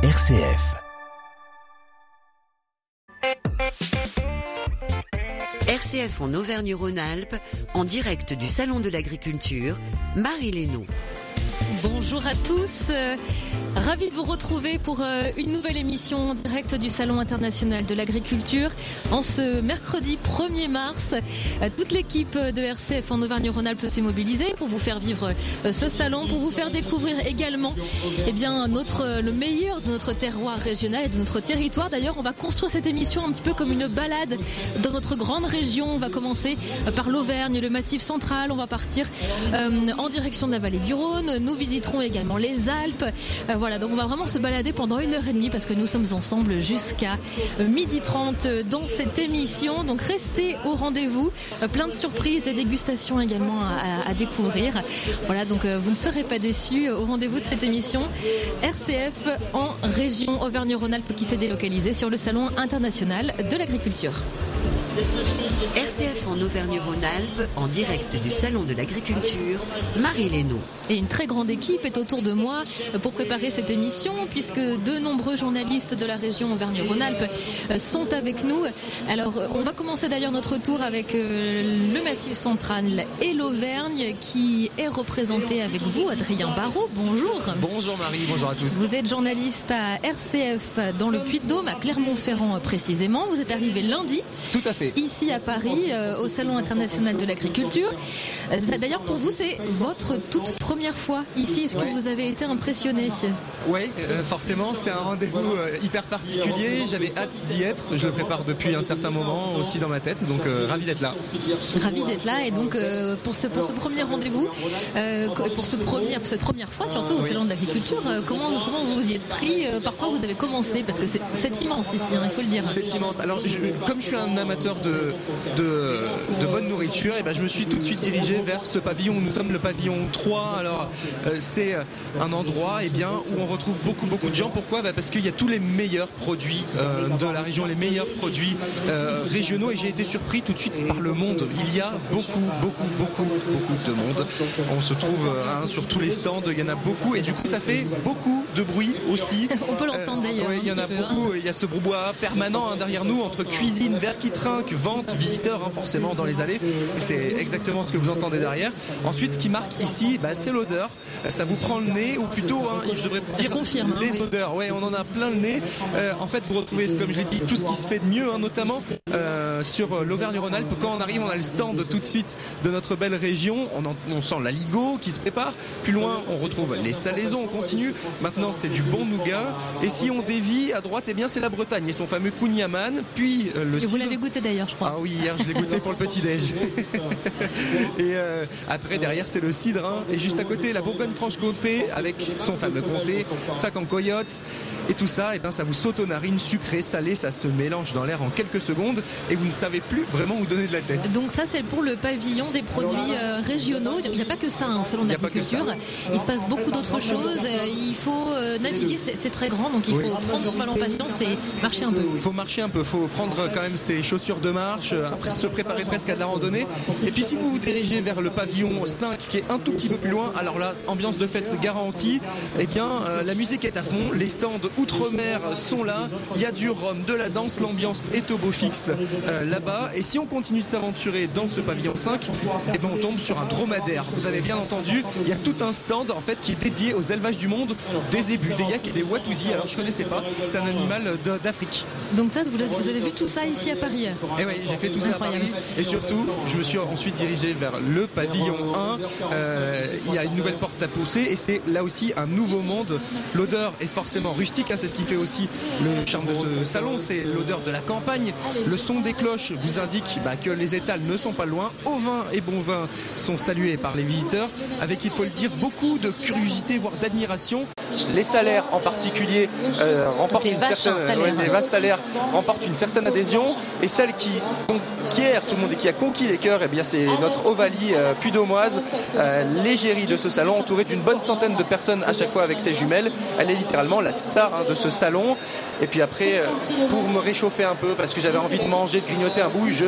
RCF. RCF en Auvergne-Rhône-Alpes, en direct du Salon de l'Agriculture, Marie Lénaud. Bonjour à tous, euh, ravi de vous retrouver pour euh, une nouvelle émission en direct du Salon international de l'agriculture. En ce mercredi 1er mars, euh, toute l'équipe de RCF en Auvergne-Rhône-Alpes s'est mobilisée pour vous faire vivre ce salon, pour vous faire découvrir également eh bien, le meilleur de notre terroir régional et de notre territoire. D'ailleurs, on va construire cette émission un petit peu comme une balade dans notre grande région. On va commencer par l'Auvergne, le Massif central, on va partir en direction de la vallée du Rhône. Visiterons également les Alpes. Euh, voilà, donc on va vraiment se balader pendant une heure et demie parce que nous sommes ensemble jusqu'à euh, midi 30 dans cette émission. Donc restez au rendez-vous. Euh, plein de surprises, des dégustations également à, découvrir. Voilà, donc vous ne serez pas déçus au rendez-vous de cette émission. RCF en région Auvergne-Rhône-Alpes qui s'est délocalisée sur le Salon international de l'agriculture. RCF en Auvergne-Rhône-Alpes, en direct du Salon de l'Agriculture, Marie Lénaud. Et une très grande équipe est autour de moi pour préparer cette émission, puisque de nombreux journalistes de la région Auvergne-Rhône-Alpes euh, sont avec nous. Alors, on va commencer d'ailleurs notre tour avec euh, le Massif central et l'Auvergne, qui est représenté avec vous, Adrien Barrault. Bonjour. Bonjour Marie, bonjour à tous. Vous êtes journaliste à RCF dans le Puy-de-Dôme, à Clermont-Ferrand précisément. Vous êtes arrivé lundi. Tout à fait. Ici à Paris, euh, au Salon international de l'agriculture. D'ailleurs, pour vous, c'est votre toute première fois ici. Est-ce que vous avez été impressionné? Oui, euh, forcément, c'est un rendez-vous euh, hyper particulier. J'avais hâte d'y être. Je le prépare depuis un certain moment aussi dans ma tête. Donc, euh, ravi d'être là. Ravi d'être là. Et donc, pour, ce, pour ce premier rendez-vous, pour, ce premier, pour cette première fois, surtout au Salon de l'Agriculture, comment, comment vous y êtes pris? Par quoi vous avez commencé? Parce que c'est immense ici, hein, il faut le dire. C'est immense. Alors, comme je suis un amateur de, de, bonne nourriture, et eh ben, je me suis tout de suite dirigé vers ce pavillon. Nous sommes le pavillon 3 alors euh, c'est euh, un endroit eh bien, où on retrouve beaucoup beaucoup de gens. Pourquoi? Bah, Parce qu'il y a tous les meilleurs produits euh, de la région, les meilleurs produits régionaux et j'ai été surpris tout de suite par le monde. Il y a beaucoup beaucoup beaucoup beaucoup de monde. On se trouve hein, sur tous les stands, il y en a beaucoup et du coup ça fait beaucoup de bruit aussi. On peut l'entendre d'ailleurs. il y en a hein. beaucoup. Il y a ce brouhaha permanent hein, derrière nous entre cuisine, verre qui trinque, vente, visiteurs forcément dans les allées. C'est exactement ce que vous entendez derrière. Ensuite, ce qui marque ici, bah, c'est l'odeur. Ça vous prend le nez, ou plutôt, hein, je devrais dire confirme, hein, les odeurs. Ouais, on en a plein le nez. Euh, en fait, vous retrouvez, comme je l'ai dit, tout ce qui se fait de mieux, hein, notamment euh, sur l'Auvergne-Rhône-Alpes. Quand on arrive, on a le stand tout de suite de notre belle région. On, on sent la Ligo qui se prépare. Plus loin, on retrouve les salaisons. On continue. Maintenant, c'est du bon nougat. Et si on dévie à droite, eh bien, c'est la Bretagne et son fameux Kouign-Amann. Puis euh, le. Et vous l'avez goûté d'ailleurs, je crois. Ah oui, hier, je l'ai goûté pour le petit déj. et après, derrière, c'est le cidre. Et juste à côté, la Bourgogne-Franche-Comté avec son fameux comté, sac en coyote. Et tout ça, eh ben, ça vous saute aux narines, sucré, salé, ça se mélange dans l'air en quelques secondes et vous ne savez plus vraiment où donner de la tête. Donc ça, c'est pour le pavillon des produits euh, régionaux. Il n'y a pas que ça hein, au salon d'agriculture. Il se passe beaucoup d'autres choses. Euh, il faut euh, naviguer, c'est très grand, donc il faut prendre son mal en patience et marcher un peu. Il faut marcher un peu, il faut prendre quand même ses chaussures de marche, après se préparer presque à de la randonnée. Et puis si vous vous dirigez vers le pavillon 5 qui est un tout petit peu plus loin, alors là, ambiance de fête garantie. Eh bien, la musique est à fond, les stands outre-mer sont là. Il y a du rhum, de la danse, l'ambiance est au beau fixe euh, là-bas. Et si on continue de s'aventurer dans ce pavillon 5, eh ben on tombe sur un dromadaire. Vous avez bien entendu, il y a tout un stand en fait qui est dédié aux élevages du monde, des zébus, des yaks et des watousis. Alors je connaissais pas, c'est un animal d'Afrique. Donc ça, vous avez, vu tout ça ici à Paris? Et eh oui, j'ai fait tout ça à Paris. Et surtout, je me suis ensuite dirigé vers le pavillon 1. Euh, il y a une nouvelle porte à pousser et c'est là aussi un nouveau monde. L'odeur est forcément rustique, hein, c'est ce qui fait aussi le charme de ce salon, c'est l'odeur de la campagne. Le son des cloches vous indique bah, que les étals ne sont pas loin. Au vin et bon vin sont salués par les visiteurs, avec, il faut le dire, beaucoup de curiosité, voire d'admiration. Les salaires en particulier euh, remportent une certaine, les vastes salaires remportent une certaine adhésion et celle qui conquiert tout le monde et qui a conquis les cœurs, eh bien c'est notre Ovalie euh, pudomoise, euh, l'égérie de ce salon, entourée d'une bonne centaine de personnes à chaque fois avec ses jumelles. Elle est littéralement la star hein, de ce salon. Et puis après, euh, pour me réchauffer un peu, parce que j'avais envie de manger, de grignoter un bout, je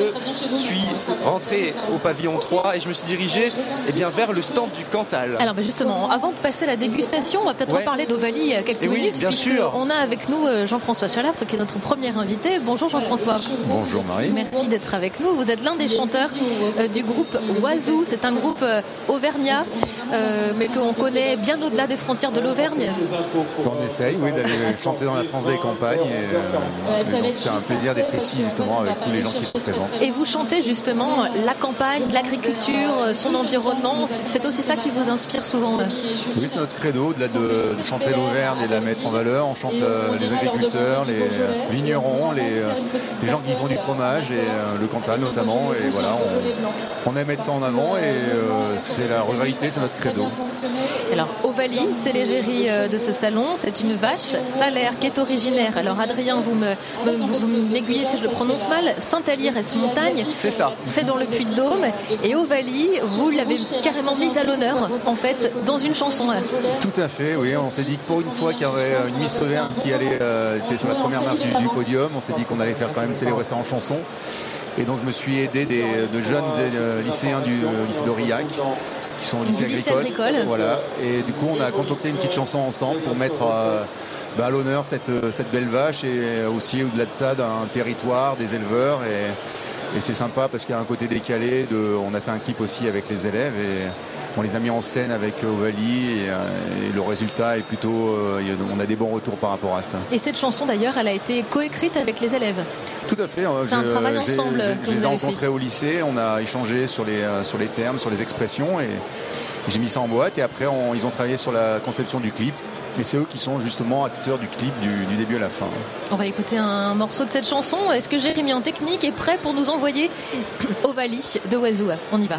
suis rentré au pavillon 3 et je me suis dirigé eh bien, vers le stand du Cantal. Alors ben justement, avant de passer à la dégustation, on va peut-être parler d'Ovalie quelques Eh oui, minutes, bien puisque sûr. on a avec nous euh, Jean-François Chalafre, qui est notre premier invité. Bonjour Jean-François. Bonjour Marie. Merci d'être avec nous. Vous êtes l'un des chanteurs euh, du groupe Oiseau. C'est un groupe euh, auvergnat, euh, mais qu'on connaît bien au-delà des frontières de l'Auvergne. On essaye, oui, d'aller chanter dans la France des campagnes. Et, euh, c'est un plaisir d'être ici justement avec tous les gens qui se présentent. Et vous chantez justement la campagne, l'agriculture, euh, son environnement. C'est aussi ça qui vous inspire souvent. Oui, c'est notre credo, au-delà de, de chanter l'Auvergne et de la mettre en valeur. On chante euh, les agriculteurs, les vignerons, les, euh, les gens qui font du fromage et euh, le Cantal notamment. Et voilà, on, on aime mettre ça en avant et euh, c'est la ruralité, c'est notre credo. Alors, Ovalie, c'est l'égérie de ce salon. C'est une vache salaire qui est originaire. Alors, Adrien, vous me, me- m'aiguillez si je le prononce mal. Saint-Alire-es-Montagne. C'est ça. C'est dans le Puy-de-Dôme. Et Ovalie, vous l'avez carrément mise à l'honneur, en fait, dans une chanson. Tout à fait, oui. On s'est dit que pour une fois qu'il y avait euh, une Miss Auvergne qui allait euh, était sur la première marche du, du podium, on s'est dit qu'on allait faire quand même célébrer ça en chanson. Et donc je me suis aidé des, de jeunes euh, lycéens du lycée d'Aurillac qui sont au lycée, Du lycée agricole. agricole. Voilà. Et du coup on a concocté une petite chanson ensemble pour mettre euh, bah, à l'honneur cette, euh, cette belle vache et aussi au-delà de ça d'un territoire, des éleveurs. Et, et c'est sympa parce qu'il y a un côté décalé. De, on a fait un clip aussi avec les élèves et on les a mis en scène avec Ovalie et, euh, et le résultat est plutôt. euh, on a des bons retours par rapport à ça. Et cette chanson, d'ailleurs, elle a été coécrite avec les élèves. Tout à fait. euh, C'est un travail ensemble Je les ai rencontrés au lycée, on a échangé sur les, euh, sur les termes, sur les expressions et j'ai mis ça en boîte et après on- ils ont travaillé sur la conception du clip. Et c'est eux qui sont justement acteurs du clip du, du début à la fin. On va écouter un morceau de cette chanson. Est-ce que Jérémy en technique est prêt pour nous envoyer Ovalie de Oiseau On y va.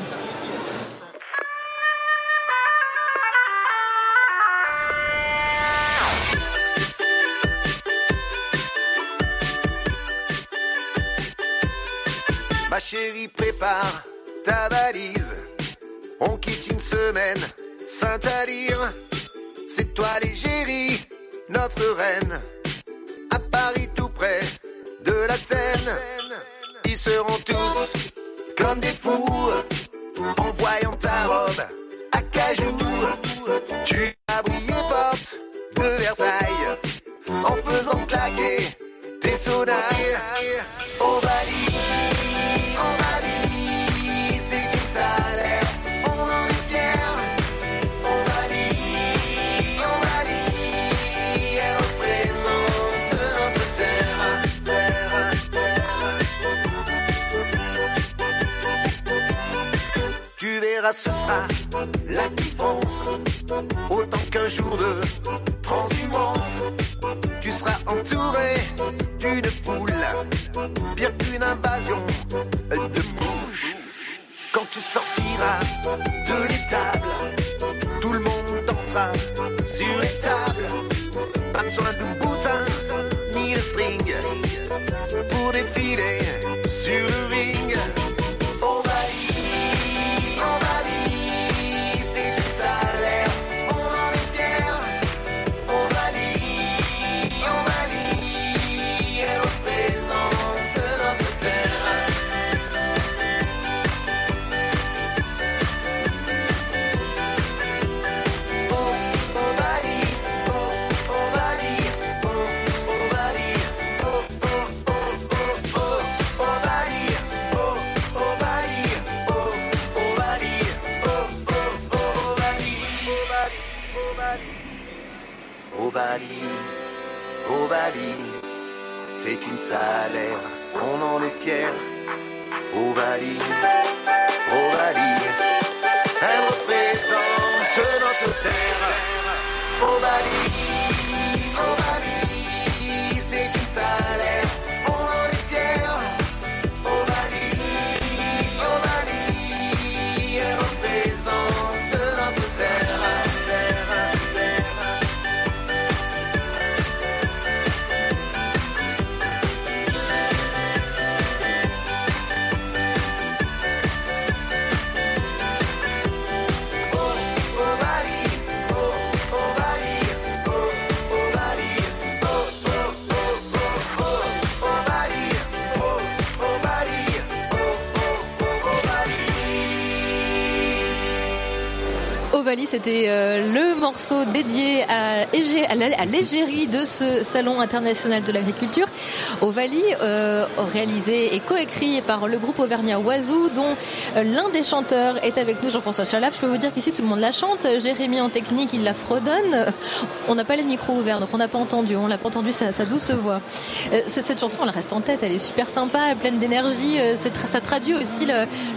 Ma chérie, prépare ta valise. On quitte une semaine, Saint-Alyre. C'est toi l'égérie, notre reine. À Paris, tout près de la Seine. Ils seront tous comme des fous en voyant ta robe à cajou. Tu as brillé porte de Versailles en faisant claquer tes sonnailles. Ovalie, Ce sera la différence, autant qu'un jour de transhumance. Tu seras entouré d'une foule, pire qu'une invasion de mouches. Quand tu sortiras de l'étable, tout le monde dansera sur les tables. Pas besoin de boutin ni de string pour défiler c'était euh, le morceau dédié à, l'égérie de ce salon international de l'agriculture. Ovalie, euh, réalisé et coécrit par le groupe Auvergnat Oiseau, dont euh, l'un des chanteurs est avec nous, Jean-François Chalaf. Je peux vous dire qu'ici tout le monde la chante. Jérémy en technique, il la fredonne. On n'a pas les micros ouverts, donc on n'a pas entendu. On n'a pas entendu sa, sa douce voix. Euh, cette chanson, elle reste en tête. Elle est super sympa, pleine d'énergie. Euh, ça traduit aussi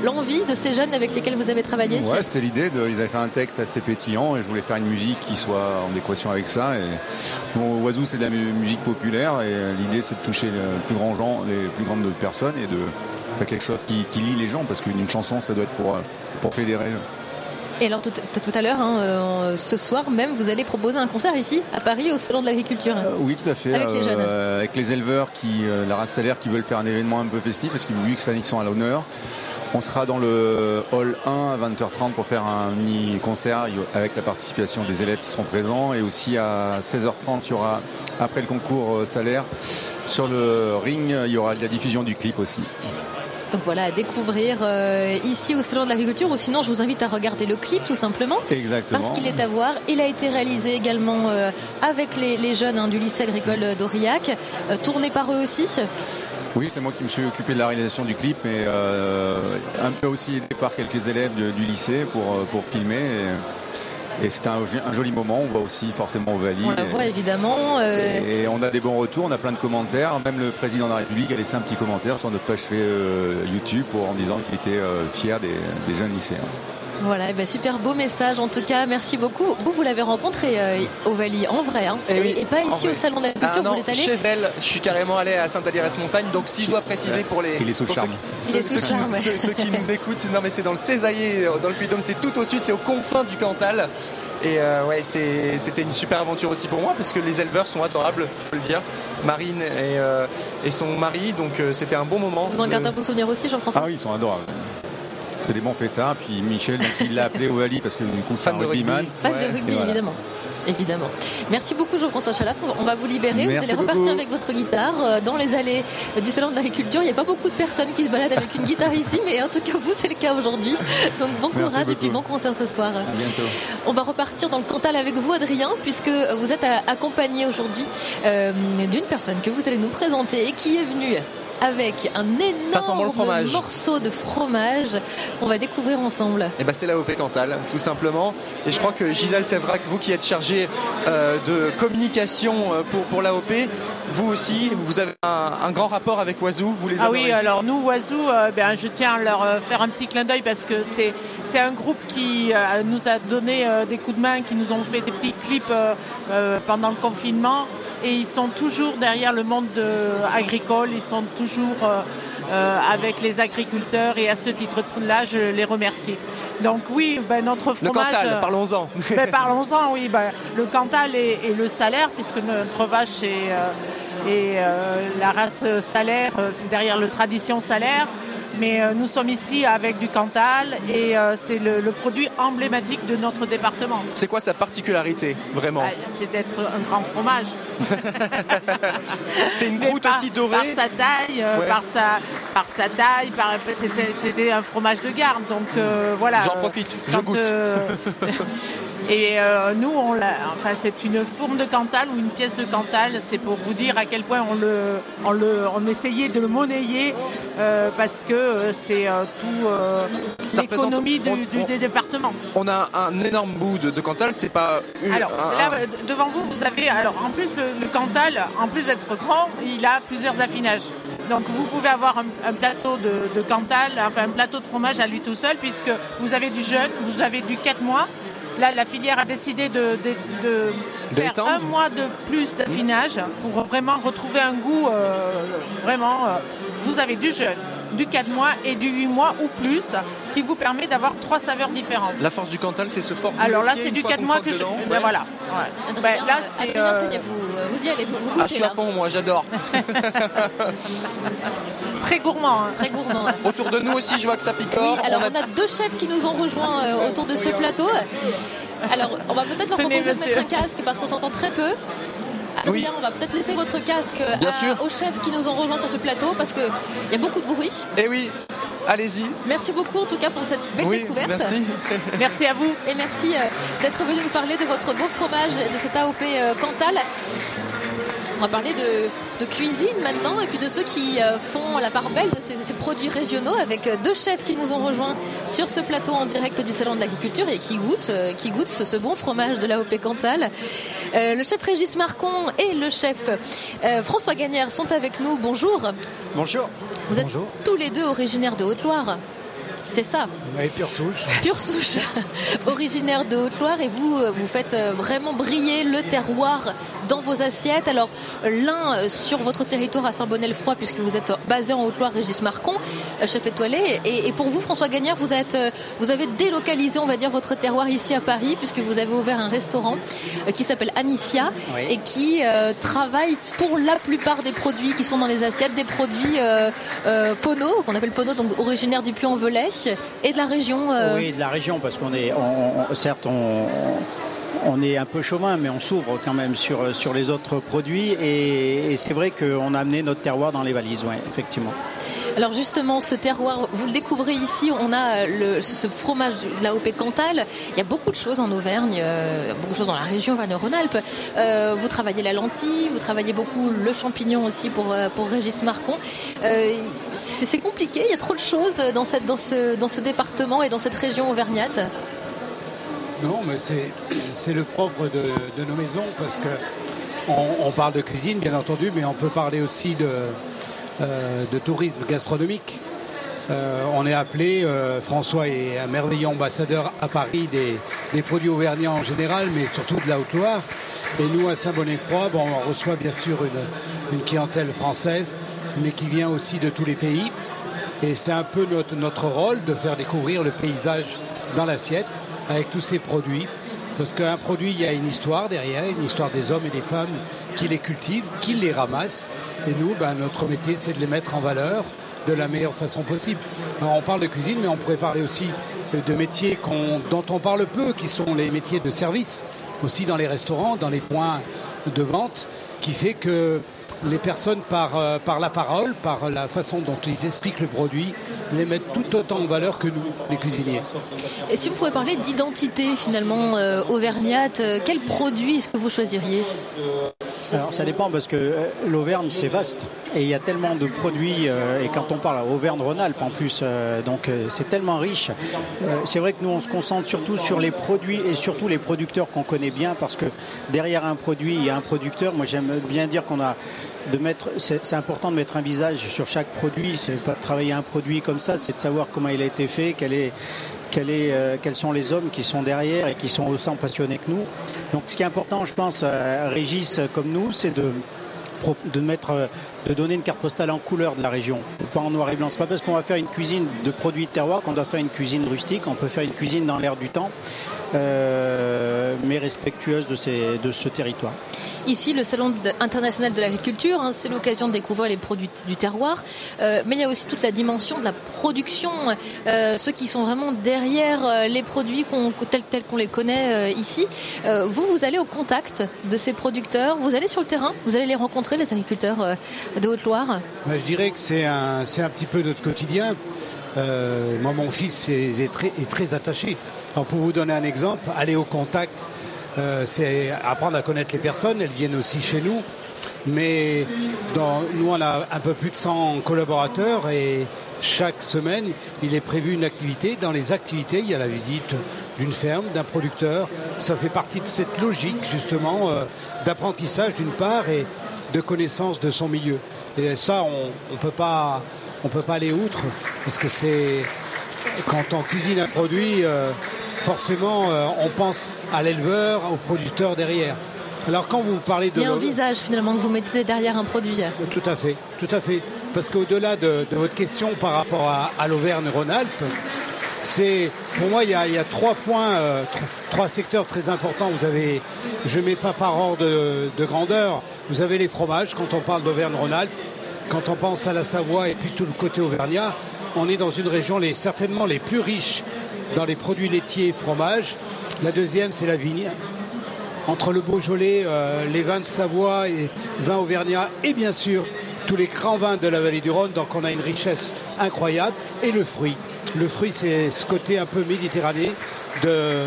l'envie de ces jeunes avec lesquels vous avez travaillé. Ouais, c'était l'idée. Ils avaient fait un texte assez pétillant et je voulais faire une musique qui soit en équation avec ça. Et Oiseau, c'est de la musique populaire et l'idée, c'est de toucher le plus grand gens, les plus grandes personnes et de faire quelque chose qui, qui lie les gens parce qu'une chanson, ça doit être pour, pour fédérer. Et alors tout, à l'heure, hein, euh, ce soir même, vous allez proposer un concert ici, à Paris, au Salon de l'Agriculture. Euh, oui, tout à fait. Avec les jeunes. Euh, avec les éleveurs, qui, la race salaire, qui veulent faire un événement un peu festif, parce que vu que ça sont à l'honneur. On sera dans le hall 1 à 20h30 pour faire un mini concert avec la participation des élèves qui seront présents. Et aussi à 16h30, il y aura, après le concours salaire, sur le ring, il y aura la diffusion du clip aussi. Donc voilà, à découvrir euh, ici au Salon de l'Agriculture ou sinon je vous invite à regarder le clip tout simplement. Exactement. Parce qu'il est à voir. Il a été réalisé également euh, avec les, jeunes hein, du lycée agricole d'Aurillac, euh, tourné par eux aussi. Oui, c'est moi qui me suis occupé de la réalisation du clip, mais un peu aussi aidé par quelques élèves du lycée pour, pour filmer. Et c'est un, joli moment. On voit aussi forcément Ovalie. On la voit évidemment. Euh, et on a des bons retours, on a plein de commentaires. Même le président de la République a laissé un petit commentaire sur notre page euh, YouTube pour, en disant qu'il était euh, fier des jeunes lycéens. Voilà, eh ben, super beau message en tout cas, merci beaucoup. Vous, vous l'avez rencontré euh, Ovalie en vrai, hein, eh et, pas ici au Salon de la Culture, ah, vous allé Chez elle, je suis carrément allé à Saint-Alirès-Montagne, donc si je dois préciser pour les. Il est sous charme. Ceux, ceux, qui, nous écoutent, non mais c'est dans le Césaillé, dans le Puy-de-Dôme, c'est tout au sud, c'est aux confins du Cantal. Et euh, ouais, c'était une super aventure aussi pour moi parce que les éleveurs sont adorables, il faut le dire. Marine et, euh, et son mari, donc c'était un bon moment. Vous en gardez un bon souvenir aussi, Jean-François? Ah oui, ils sont adorables c'est des bons fêtards. Puis Michel, il l'a appelé Ovalie parce que du coup, c'est un rugbyman. Fan de rugby, évidemment. Évidemment. Merci beaucoup Jean-François Chalaf. On va vous libérer. vous allez repartir avec votre guitare euh, dans les allées du Salon de l'Agriculture. Il n'y a pas beaucoup de personnes qui se baladent avec une guitare ici, mais en tout cas vous c'est le cas aujourd'hui. Donc bon courage et puis bon concert ce soir. À bientôt. On va repartir dans le Cantal avec vous Adrien, puisque vous êtes accompagné aujourd'hui euh, d'une personne que vous allez nous présenter et qui est venue avec un énorme morceau de fromage qu'on va découvrir ensemble. Et eh ben c'est l'AOP Cantal, tout simplement. Et je crois que Gisèle Sévrac, vous qui êtes chargée euh, de communication euh, pour, pour l'AOP, vous aussi, vous avez un, grand rapport avec Oiseau, vous les Ah oui, alors nous, Oiseau, euh, ben, je tiens à leur faire un petit clin d'œil parce que c'est, c'est un groupe qui nous a donné des coups de main, qui nous ont fait des petits clips pendant le confinement et ils sont toujours derrière le monde agricole, ils sont toujours euh, euh, avec les agriculteurs et à ce titre-là, je les remercie. Donc oui, ben, notre fromage... Le Cantal, euh, parlons-en. Ben, parlons-en, oui. Ben, le Cantal et, le salaire, puisque notre vache est, est la race salaire, c'est derrière le tradition salaire. Mais euh, nous sommes ici avec du Cantal et euh, c'est le, produit emblématique de notre département. C'est quoi sa particularité, vraiment bah, C'est d'être un grand fromage. c'est une croûte aussi dorée Par sa taille, euh, par, sa, par sa taille, c'était un fromage de garde. Donc voilà. J'en profite, je goûte. Et nous, on enfin, c'est une fourme de Cantal ou une pièce de Cantal. C'est pour vous dire à quel point on le, on le, on essayait de le monnayer parce que euh, c'est euh, tout euh, l'économie du, département. On a un énorme bout de, Cantal, c'est pas. alors là, devant vous, vous avez. Alors en plus, le, Cantal, en plus d'être grand, il a plusieurs affinages. Donc vous pouvez avoir un, plateau de, Cantal, enfin un plateau de fromage à lui tout seul, puisque vous avez du jeune, vous avez du 4 mois. Là, la filière a décidé de, faire un mois de plus d'affinage pour vraiment retrouver un goût. vraiment, vous avez du jeune, du 4 mois et du 8 mois ou plus qui vous permet d'avoir trois saveurs différentes. La force du Cantal, c'est ce fort Alors là, c'est du 4 mois que je. Ben voilà. Ouais. Ben, là, c'est. Euh... Vous, vous, y allez, vous, vous goûtez, ah, je suis à fond, moi, j'adore. Très gourmand. Hein. Très gourmand. Autour de nous aussi, je vois que ça picore. Oui, alors on a... deux chefs qui nous ont rejoints euh, autour de ce plateau. Alors, on va peut-être leur proposer de mettre un casque parce qu'on s'entend très peu. Adrien, on va peut-être laisser votre casque aux chefs qui nous ont rejoints sur ce plateau parce qu'il y a beaucoup de bruit. Et eh oui. allez-y. Merci beaucoup en tout cas pour cette belle Oui, découverte. merci. Merci à vous. Et merci euh, d'être venu nous parler de votre beau fromage, de cet AOP euh, Cantal. On va parler de, de cuisine maintenant et puis de ceux qui euh, font la part belle de ces, ces produits régionaux avec euh, deux chefs qui nous ont rejoints sur ce plateau en direct du Salon de l'Agriculture et qui goûtent, euh, qui goûtent ce, ce bon fromage de l'AOP Cantal. Euh, le chef Régis Marcon et le chef euh, François Gagnère sont avec nous. Bonjour. Bonjour. Vous êtes tous les deux originaires de Haute-Loire. C'est ça Oui, pure souche. pure souche, originaire de Haute-Loire, et vous, euh, vous faites euh, vraiment briller le terroir dans vos assiettes. Alors, l'un euh, sur votre territoire à Saint-Bonnet-le-Froid, puisque vous êtes basé en Haute-Loire, Régis Marcon, chef étoilé, et, et pour vous, François Gagnard, vous êtes, vous avez délocalisé, on va dire, votre terroir ici à Paris, puisque vous avez ouvert un restaurant qui s'appelle Anicia Oui. et qui euh, travaille pour la plupart des produits qui sont dans les assiettes, des produits euh, euh, Pono, qu'on appelle Pono, donc originaire du Puy-en-Velay et de la région. euh, Oui, de la région, parce qu'on est, certes, on, on est un peu chauvin, mais on s'ouvre quand même sur, sur les autres produits. Et, c'est vrai qu'on a amené notre terroir dans les valises, effectivement. Alors justement, ce terroir, vous le découvrez ici, on a ce fromage de la OP Cantal. Il y a beaucoup de choses en Auvergne, euh, beaucoup de choses dans la région Auvergne-Rhône-Alpes. Euh, vous travaillez la lentille, vous travaillez beaucoup le champignon aussi pour, euh, pour Régis Marcon. C'est compliqué, il y a trop de choses dans, cette, dans, ce, dans ce département et dans cette région auvergnate. Non, mais c'est, le propre de, nos maisons parce que on parle de cuisine, bien entendu, mais on peut parler aussi de, euh, de tourisme gastronomique. Euh, on est appelé, euh, François est un merveilleux ambassadeur à Paris des, des produits auvergnats en général, mais surtout de la Haute-Loire. Et nous, à Saint-Bonnet-Froid, bon, on reçoit bien sûr une, une clientèle française, mais qui vient aussi de tous les pays. Et c'est un peu notre, notre rôle de faire découvrir le paysage dans l'assiette avec tous ces produits. Parce qu'un produit, il y a une histoire derrière, une histoire des hommes et des femmes qui les cultivent, qui les ramassent. Et nous, ben, notre métier, c'est de les mettre en valeur de la meilleure façon possible. Alors, on parle de cuisine, mais on pourrait parler aussi de métiers dont on parle peu, qui sont les métiers de service, aussi dans les restaurants, dans les points de vente, qui fait que les personnes, par, euh, par la parole, par la façon dont ils expliquent le produit, les mettent tout autant en valeur que nous, les cuisiniers. Et si vous pouvez parler d'identité finalement euh, auvergnate, euh, quel produit est-ce que vous choisiriez? Alors ça dépend parce que euh, l'Auvergne c'est vaste et il y a tellement de produits euh, et quand on parle Auvergne-Rhône-Alpes en plus euh, donc euh, c'est tellement riche. Euh, c'est vrai que nous on se concentre surtout sur les produits et surtout les producteurs qu'on connaît bien parce que derrière un produit il y a un producteur. Moi j'aime bien dire qu'on a de mettre c'est important de mettre un visage sur chaque produit. Pas travailler un produit comme ça, c'est de savoir comment il a été fait, quel est euh, quels sont les hommes qui sont derrière et qui sont autant passionnés que nous. Donc ce qui est important, je pense, à Régis euh, comme nous, c'est de mettre, euh, de donner une carte postale en couleur de la région, pas en noir et blanc. C'est pas parce qu'on va faire une cuisine de produits de terroir qu'on doit faire une cuisine rustique. On peut faire une cuisine dans l'air du temps, euh, mais respectueuse de, ces, de ce territoire. Ici, le Salon international de l'agriculture, hein, c'est l'occasion de découvrir les produits du terroir, Euh, mais il y a aussi toute la dimension de la production, euh, ceux qui sont vraiment derrière les produits qu'on- tels, tels qu'on les connaît euh, ici. Euh, vous, vous allez au contact de ces producteurs, vous allez sur le terrain, vous allez les rencontrer, les agriculteurs euh, de Haute-Loire. Moi, je dirais que c'est un, c'est un petit peu notre quotidien. Euh, moi, mon fils est, est très, est très attaché. Alors, pour vous donner un exemple, aller au contact, euh, c'est apprendre à connaître les personnes. Elles viennent aussi chez nous. Mais dans, nous, on a un peu plus de 100 collaborateurs et chaque semaine, il est prévu une activité. Dans les activités, il y a la visite d'une ferme, d'un producteur. Ça fait partie de cette logique, justement, euh, d'apprentissage d'une part et de connaissance de son milieu. Et ça, on ne peut pas on peut pas aller outre parce que c'est quand on cuisine un produit, euh, forcément, euh, on pense à l'éleveur, au producteur derrière. Alors quand vous parlez de Il y a un visage finalement que vous mettez derrière un produit. tout à fait, tout à fait. Parce qu'au-delà de, de votre question par rapport à, à l'Auvergne-Rhône-Alpes, c'est pour moi il y a, il y a trois points, euh, tr- trois secteurs très importants. Vous avez, je mets pas par ordre de, de grandeur. Vous avez les fromages quand on parle d'Auvergne-Rhône-Alpes. Quand on pense à la Savoie et puis tout le côté auvergnat, on est dans une région les, certainement les plus riches dans les produits laitiers et fromages. La deuxième, c'est la vigne entre le Beaujolais, euh, les vins de Savoie et vins auvergnats et bien sûr tous les grands vins de la vallée du Rhône. Donc on a une richesse incroyable. Et le fruit. Le fruit, c'est ce côté un peu méditerranéen de,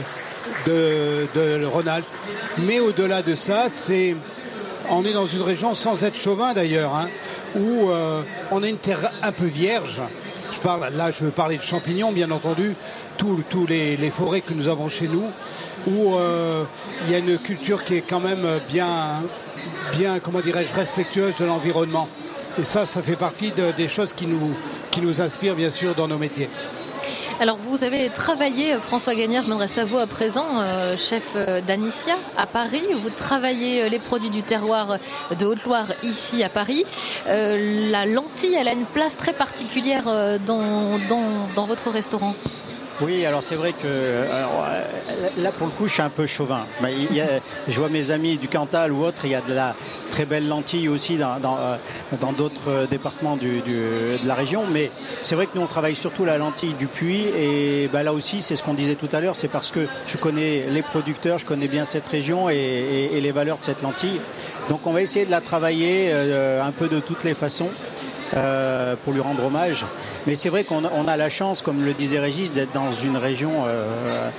de, Rhône-Alpes. Mais au-delà de ça, c'est on est dans une région sans être chauvin d'ailleurs, hein, où euh, on a une terre un peu vierge. Là, je veux parler de champignons, bien entendu, tous les, forêts que nous avons chez nous, où euh, il y a une culture qui est quand même bien, comment dirais-je, respectueuse de l'environnement. Et ça, ça fait partie de, des choses qui nous inspirent, bien sûr, dans nos métiers. Alors vous avez travaillé, François Gagnard, je m'adresse à vous à présent, euh, chef euh, d'Anicia à Paris. Vous travaillez euh, les produits du terroir de Haute-Loire ici à Paris. la lentille, elle a une place très particulière dans, dans, dans votre restaurant. Oui, alors c'est vrai que euh, là pour le coup je suis un peu chauvin. je vois mes amis du Cantal ou autre, il y a de la très belle lentille aussi dans euh, d'autres départements de la région, mais c'est vrai que nous on travaille surtout la lentille du puits et bah, là aussi c'est ce qu'on disait tout à l'heure, c'est parce que je connais les producteurs, je connais bien cette région et, les valeurs de cette lentille. Donc on va essayer de la travailler euh, un peu de toutes les façons. Euh, pour lui rendre hommage. Mais c'est vrai qu'on a la chance, comme le disait Régis, d'être dans une région, euh,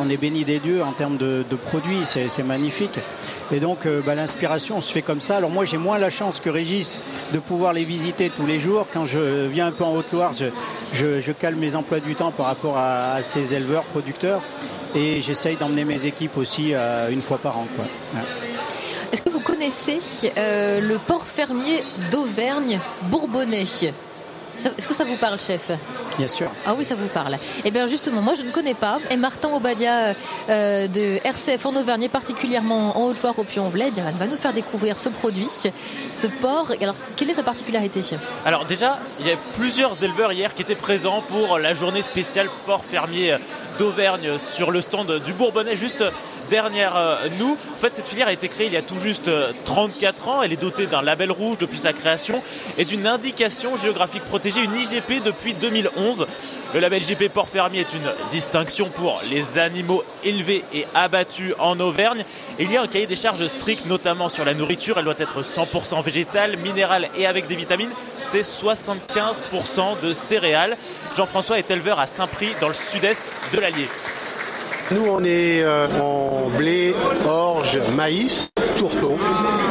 on est béni des dieux en termes de, produits, c'est magnifique. Et donc euh, bah, l'inspiration se fait comme ça. Alors moi j'ai moins la chance que Régis de pouvoir les visiter tous les jours. Quand je viens un peu en Haute-Loire, je, je, cale mes emplois du temps par rapport à, ces éleveurs, producteurs. Et j'essaye d'emmener mes équipes aussi une fois par an. Quoi. Est-ce que vous connaissez euh, le port fermier d'Auvergne Bourbonnais? Est-ce que ça vous parle, chef? Bien sûr. Ah oui, ça vous parle. Eh bien, justement, moi, je ne connais pas. Et Martin Obadia euh, de RCF en Auvergne, particulièrement en Haute-Loire au Puy-en-Velay, eh bien, va nous faire découvrir ce produit, ce port. Alors, quelle est sa particularité? Alors, déjà, il y a plusieurs éleveurs hier qui étaient présents pour la journée spéciale port fermier d'Auvergne sur le stand du Bourbonnais, juste derrière euh, nous. En fait, cette filière a été créée il y a tout juste 34 euh, ans. Elle est dotée d'un label rouge depuis sa création et d'une indication géographique protégée, une IGP depuis 2011. Le label IGP Port Fermier est une distinction pour les animaux élevés et abattus en Auvergne. il y a un cahier des charges strict, notamment sur la nourriture. Elle doit être 100% végétale, minérale et avec des vitamines. C'est 75% de céréales. Jean-François est éleveur à Saint-Prix, dans le sud-est de l'Allier. Nous, on est euh, en blé, orge, maïs, tourteau.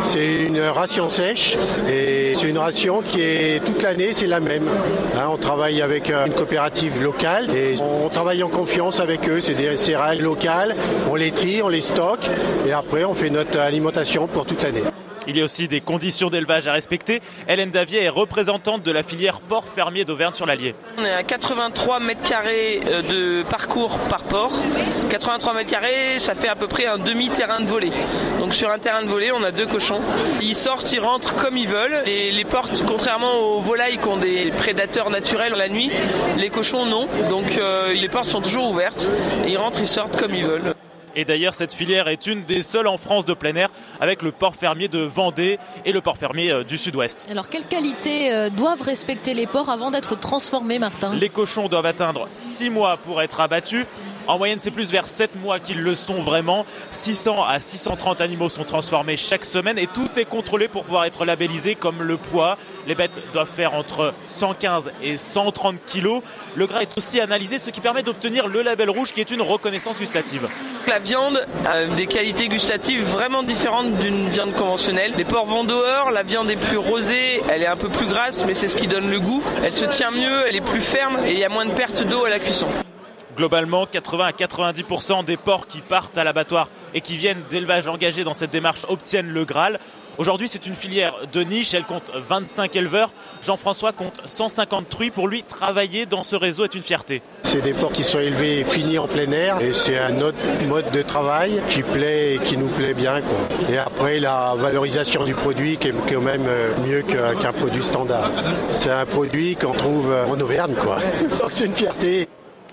C'est une ration sèche et c'est une ration qui est toute l'année, c'est la même. Hein, on travaille avec euh, une coopérative locale et on travaille en confiance avec eux. C'est des céréales locales. On les trie, on les stocke et après on fait notre alimentation pour toute l'année. Il y a aussi des conditions d'élevage à respecter. Hélène Davier est représentante de la filière port fermier d'Auvergne-sur-l'Allier. On est à 83 mètres carrés euh, de parcours par port. 83 mètres carrés, ça fait à peu près un demi-terrain de volée. Donc sur un terrain de volée, on a deux cochons. Ils sortent, ils rentrent comme ils veulent. Et les portes, contrairement aux volailles qui ont des prédateurs naturels la nuit, les cochons non. Donc euh, les portes sont toujours ouvertes. Ils rentrent, ils sortent comme ils veulent. Et d'ailleurs, cette filière est une des seules en France de plein air avec le port fermier de Vendée et le port fermier euh, du Sud-Ouest. Alors, quelles qualités euh, doivent respecter les porcs avant d'être transformés, Martin? Les cochons doivent atteindre 6 mois pour être abattus. En moyenne, c'est plus vers 7 mois qu'ils le sont vraiment. 600 à 630 animaux sont transformés chaque semaine et tout est contrôlé pour pouvoir être labellisé comme le poids. Les bêtes doivent faire entre 115 et 130 kilos. Le gras est aussi analysé, ce qui permet d'obtenir le label rouge qui est une reconnaissance gustative. La viande a des qualités gustatives vraiment différentes d'une viande conventionnelle. Les porcs vendeurs, la viande est plus rosée, elle est un peu plus grasse, mais c'est ce qui donne le goût. Elle se tient mieux, elle est plus ferme et il y a moins de perte d'eau à la cuisson. Globalement, 80 à 90% des porcs qui partent à l'abattoir et qui viennent d'élevage engagés dans cette démarche obtiennent le Graal. Aujourd'hui, c'est une filière de niche. Elle compte 25 éleveurs. Jean-François compte 150 truies. Pour lui, travailler dans ce réseau est une fierté. C'est des porcs qui sont élevés et finis en plein air. Et c'est un autre mode de travail qui plaît et qui nous plaît bien. Et après, la valorisation du produit qui est quand même euh, mieux qu'un produit standard. C'est un produit qu'on trouve en Auvergne. Quoi. Donc c'est une fierté.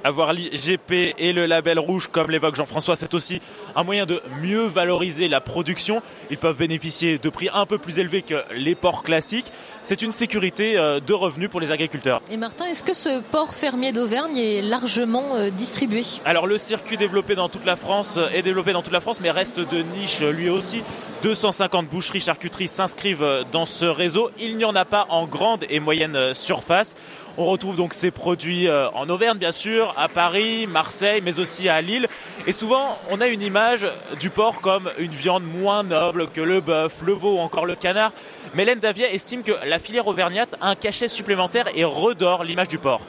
Avoir l'IGP et le label rouge, comme l'évoque Jean-François, c'est aussi un moyen de mieux valoriser la production. Ils peuvent bénéficier de prix un peu plus élevés que les ports classiques. C'est une sécurité euh, de revenus pour les agriculteurs. Et Martin, est-ce que ce port fermier d'Auvergne est largement euh, distribué? Alors le circuit développé dans toute la France euh, est développé dans toute la France, mais reste de niche lui aussi. 250 boucheries, charcuteries s'inscrivent dans ce réseau. Il n'y en a pas en grande et moyenne surface. On retrouve donc ces produits euh, en Auvergne, bien sûr, à Paris, Marseille, mais aussi à Lille. Et souvent, on a une image du porc comme une viande moins noble que le bœuf, le veau ou encore le canard. Mais Hélène Davia estime que la filière auvergnate a un cachet supplémentaire et redore l'image du porc.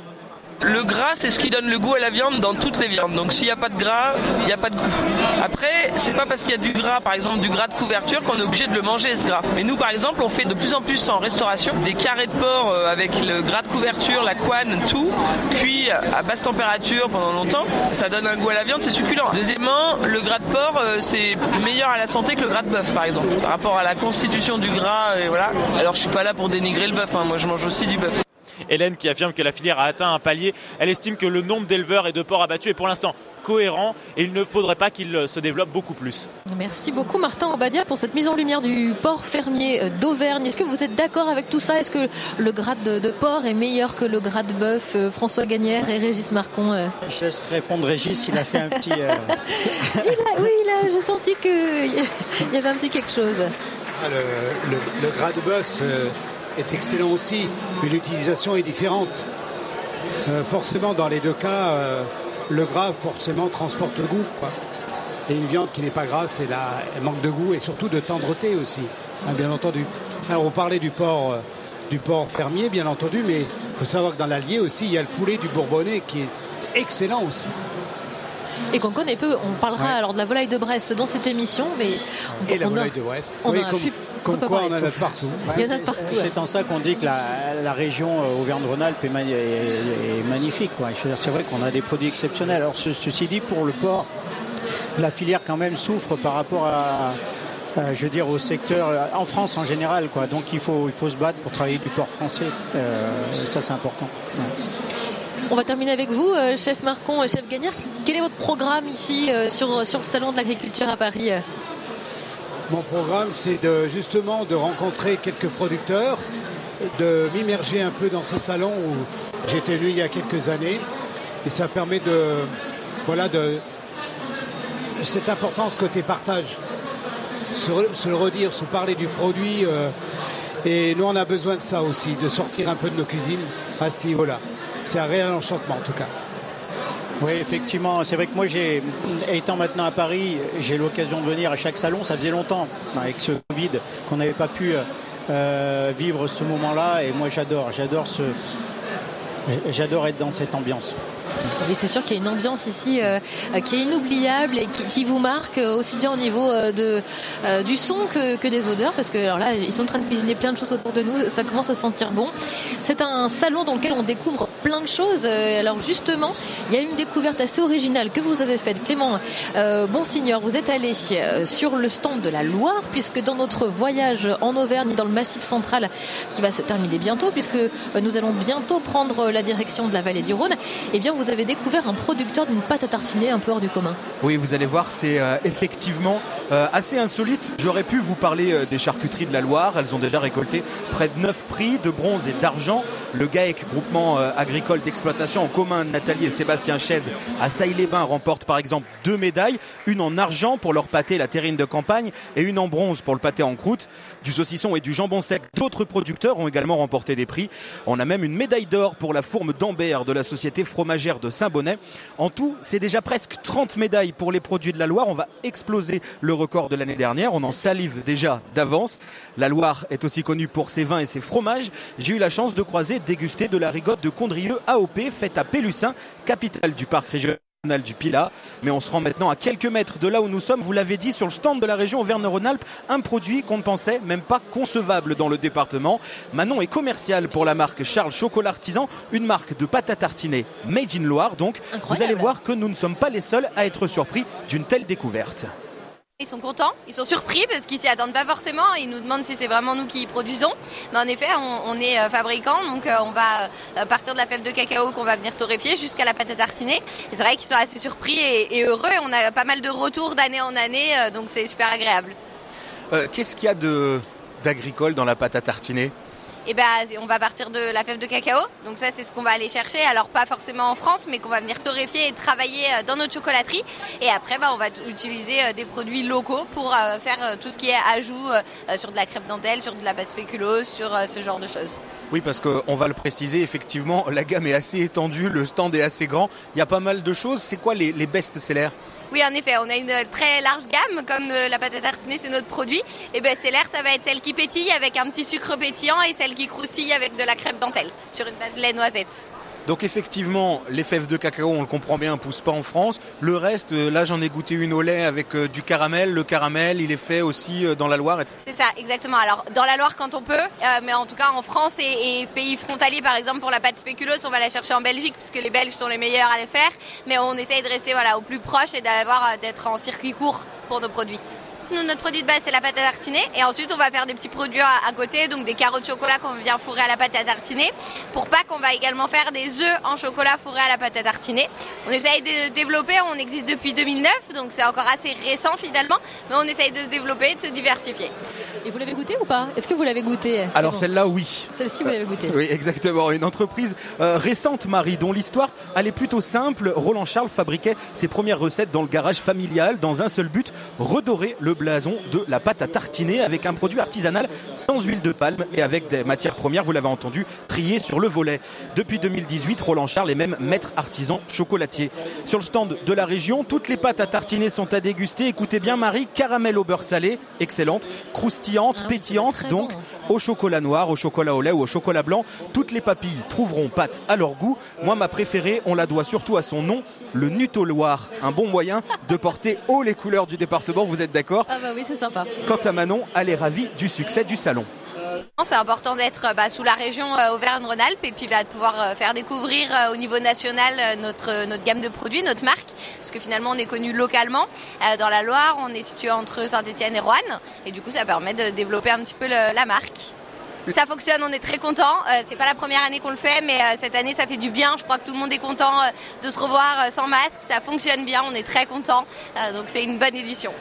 Le gras, c'est ce qui donne le goût à la viande dans toutes les viandes. Donc s'il n'y a pas de gras, il n'y a pas de goût. Après, c'est pas parce qu'il y a du gras, par exemple du gras de couverture, qu'on est obligé de le manger ce gras. Mais nous, par exemple, on fait de plus en plus en restauration des carrés de porc euh, avec le gras de couverture, la couenne, tout, cuit à basse température pendant longtemps. Ça donne un goût à la viande, c'est succulent. Deuxièmement, le gras de porc, euh, c'est meilleur à la santé que le gras de bœuf, par exemple, par rapport à la constitution du gras. Et voilà. Alors je suis pas là pour dénigrer le bœuf. Hein. Moi, je mange aussi du bœuf. Hélène qui affirme que la filière a atteint un palier. Elle estime que le nombre d'éleveurs et de porcs abattus est pour l'instant cohérent et il ne faudrait pas qu'il se développe beaucoup plus. Merci beaucoup Martin Obadia pour cette mise en lumière du porc fermier d'Auvergne. Est-ce que vous êtes d'accord avec tout ça? Est-ce que le grade de, porc est meilleur que le grade de bœuf euh, François Gagnère et Régis Marcon euh? Je laisse répondre Régis, il a fait un petit... Euh, oui, là, j'ai senti qu'il y avait un petit quelque chose. Ah, le, le, le gras de bœuf est excellent aussi, mais l'utilisation est différente. Euh, forcément, dans les deux cas, euh, le gras forcément transporte le goût. Quoi. Et une viande qui n'est pas grasse, elle, elle, manque de goût et surtout de tendreté aussi, hein, bien entendu. Alors on parlait du porc, euh, du porc fermier, bien entendu, mais il faut savoir que dans l'Allier aussi, il y a le poulet du Bourbonnais qui est excellent aussi et qu'on connaît peu. On parlera ouais. alors de la volaille de Brest dans cette émission, mais on, et la volaille de Brest. On oui, comme, pu, comme quoi on en a partout. Il y en a partout. C'est en ça qu'on dit que la, la région euh, Auvergne-Rhône-Alpes est, est, est, magnifique. C'est vrai qu'on a des produits exceptionnels. Alors ce, ceci dit, pour le porc, la filière quand même souffre par rapport à, euh, je veux dire, au secteur, euh, en France en général. Quoi. Donc il faut, il faut se battre pour travailler du porc français. Euh, ça, c'est important. Ouais. On va terminer avec vous, euh, chef Marcon, euh, chef Gagnard. Quel est votre programme ici euh, sur, le Salon de l'Agriculture à Paris Mon programme, c'est justement de rencontrer quelques producteurs, de m'immerger un peu dans ce salon où j'étais venu il y a quelques années. Et ça permet de. Voilà, de. Cette importance côté partage. Se, redire, se parler du produit. Et nous, on a besoin de ça aussi, de sortir un peu de nos cuisines à ce niveau-là c'est un réel enchantement en tout cas. Oui, effectivement, c'est vrai que moi, j'ai, étant maintenant à Paris, j'ai l'occasion de venir à chaque salon. Ça faisait longtemps, avec ce Covid, qu'on n'avait pas pu euh, vivre ce moment-là. Et moi, j'adore, j'adore être dans cette ambiance. Oui, c'est sûr qu'il y a une ambiance ici euh, qui est inoubliable et qui, vous marque aussi bien au niveau euh, de, euh, du son que, des odeurs, parce que alors là, ils sont en train de cuisiner plein de choses autour de nous, ça commence à sentir bon. C'est un salon dans lequel on découvre plein de choses. Alors justement, il y a une découverte assez originale que vous avez faite. Clément euh, Bonsignor, vous êtes allé sur le stand de la Loire, puisque dans notre voyage en Auvergne, dans le Massif central, qui va se terminer bientôt, puisque nous allons bientôt prendre la direction de la vallée du Rhône, eh bien vous avez découvert un producteur d'une pâte à tartiner un peu hors du commun. Oui, vous allez voir, c'est euh, effectivement euh, assez insolite. J'aurais pu vous parler euh, des charcuteries de la Loire. Elles ont déjà récolté près de 9 prix de bronze et d'argent. Le GAEC, groupement agricole d'exploitation en commun, Nathalie et Sébastien Chaise à Sailly-les-Bains remportent par exemple deux médailles, une en argent pour leur pâté la terrine de campagne et une en bronze pour le pâté en croûte. Du saucisson et du jambon sec, d'autres producteurs ont également remporté des prix. On a même une médaille d'or pour la fourme d'Ambert de la société fromagère de Saint-Bonnet. En tout, c'est déjà presque 30 médailles pour les produits de la Loire. On va exploser le record de l'année dernière. On en salive déjà d'avance. La Loire est aussi connue pour ses vins et ses fromages. J'ai eu la chance de croiser, déguster de la rigotte de Condrieux AOP faite à Pélussin, capitale du parc régional du Pilat. Mais on se rend maintenant à quelques mètres de là où nous sommes. Vous l'avez dit, sur le stand de la région Auvergne-Rhône-Alpes, un produit qu'on ne pensait même pas concevable dans le département. Manon est commercial pour la marque Charles Chocolat Artisan, une marque de pâte à tartiner made in Loire. Donc, Incroyable. vous allez voir que nous ne sommes pas les seuls à être surpris d'une telle découverte. Ils sont contents, ils sont surpris parce qu'ils s'y attendent pas forcément. Ils nous demandent si c'est vraiment nous qui produisons. Mais en effet, on, est euh, fabricant, donc euh, on va euh, partir de la fève de cacao qu'on va venir torréfier jusqu'à la pâte à tartiner. C'est vrai qu'ils sont assez surpris et, heureux. On a pas mal de retours d'année en année, donc c'est super agréable. Qu'est-ce qu'il y a d'agricole dans la pâte à tartiner Et ben, on va partir de la fève de cacao. Donc ça, c'est ce qu'on va aller chercher. Alors pas forcément en France, mais qu'on va venir torréfier et travailler euh, dans notre chocolaterie. Et après, bah, on va utiliser euh, des produits locaux pour euh, faire tout ce qui est ajout sur de la crêpe dentelle, sur de la pâte spéculoos, sur ce genre de choses. Oui, parce qu'on va le préciser, effectivement, la gamme est assez étendue, le stand est assez grand. Il y a pas mal de choses. C'est quoi les, les best-sellers Oui, en effet, on a une très large gamme, comme euh, la pâte à tartiner, c'est notre produit. Et ben, c'est l'air, ça va être celle qui pétille avec un petit sucre pétillant et celle qui croustille avec de la crêpe dentelle sur une base lait noisette. Donc effectivement, les fèves de cacao, on le comprend bien, poussent pas en France. Le reste, euh, là j'en ai goûté une au lait avec euh, du caramel. Le caramel, il est fait aussi euh, dans la Loire. C'est ça, exactement. Alors, dans la Loire quand on peut, mais en tout cas en France et, pays frontaliers, par exemple, pour la pâte spéculoos, on va la chercher en Belgique puisque les Belges sont les meilleurs à le faire. Mais on essaye de rester voilà, au plus proche et d'avoir d'être en circuit court pour nos produits. Nous, notre produit de base, c'est la pâte à tartiner. Et ensuite, on va faire des petits produits à, à côté, donc des carreaux de chocolat qu'on vient fourrer à la pâte à tartiner. Pour Pâques, on va également faire des œufs en chocolat fourrés à la pâte à tartiner. On essaye de développer, on existe depuis 2009, donc c'est encore assez récent finalement, mais on essaye de se développer et de se diversifier. Et vous l'avez goûté ou pas? Est-ce que vous l'avez goûté? Alors Bon. celle-là, oui. Celle-ci, vous l'avez goûtée. Oui, exactement. Une entreprise euh, récente, Marie, dont l'histoire elle est plutôt simple. Roland Charles fabriquait ses premières recettes dans le garage familial, dans un seul but redorer le blason de la pâte à tartiner avec un produit artisanal sans huile de palme et avec des matières premières, vous l'avez entendu, triées sur le volet. Depuis 2018, Roland Charles est même maître artisan chocolatier. Sur le stand de la région, toutes les pâtes à tartiner sont à déguster. Écoutez bien, Marie, caramel au beurre salé, excellente, croustillante, pétillante, donc au chocolat noir, au chocolat au lait ou au chocolat blanc. Toutes les papilles trouveront pâte à leur goût. Moi, ma préférée, on la doit surtout à son nom, le Nutoloir. Un bon moyen de porter haut les couleurs du département, vous êtes d'accord Ah bah oui, c'est sympa. Quant à Manon, elle est ravie du succès du salon. C'est important d'être euh, bah, sous la région euh, Auvergne-Rhône-Alpes et puis bah, de pouvoir euh, faire découvrir euh, au niveau national euh, notre, euh, notre gamme de produits, notre marque, parce que finalement on est connu localement. Euh, dans la Loire, on est situé entre Saint-Étienne et Roanne, et du coup ça permet de développer un petit peu le- la marque. Ça fonctionne, on est très content. Euh, c'est pas la première année qu'on le fait, mais euh, cette année ça fait du bien. Je crois que tout le monde est content euh, de se revoir euh, sans masque. Ça fonctionne bien, on est très content. Euh, donc c'est une bonne édition.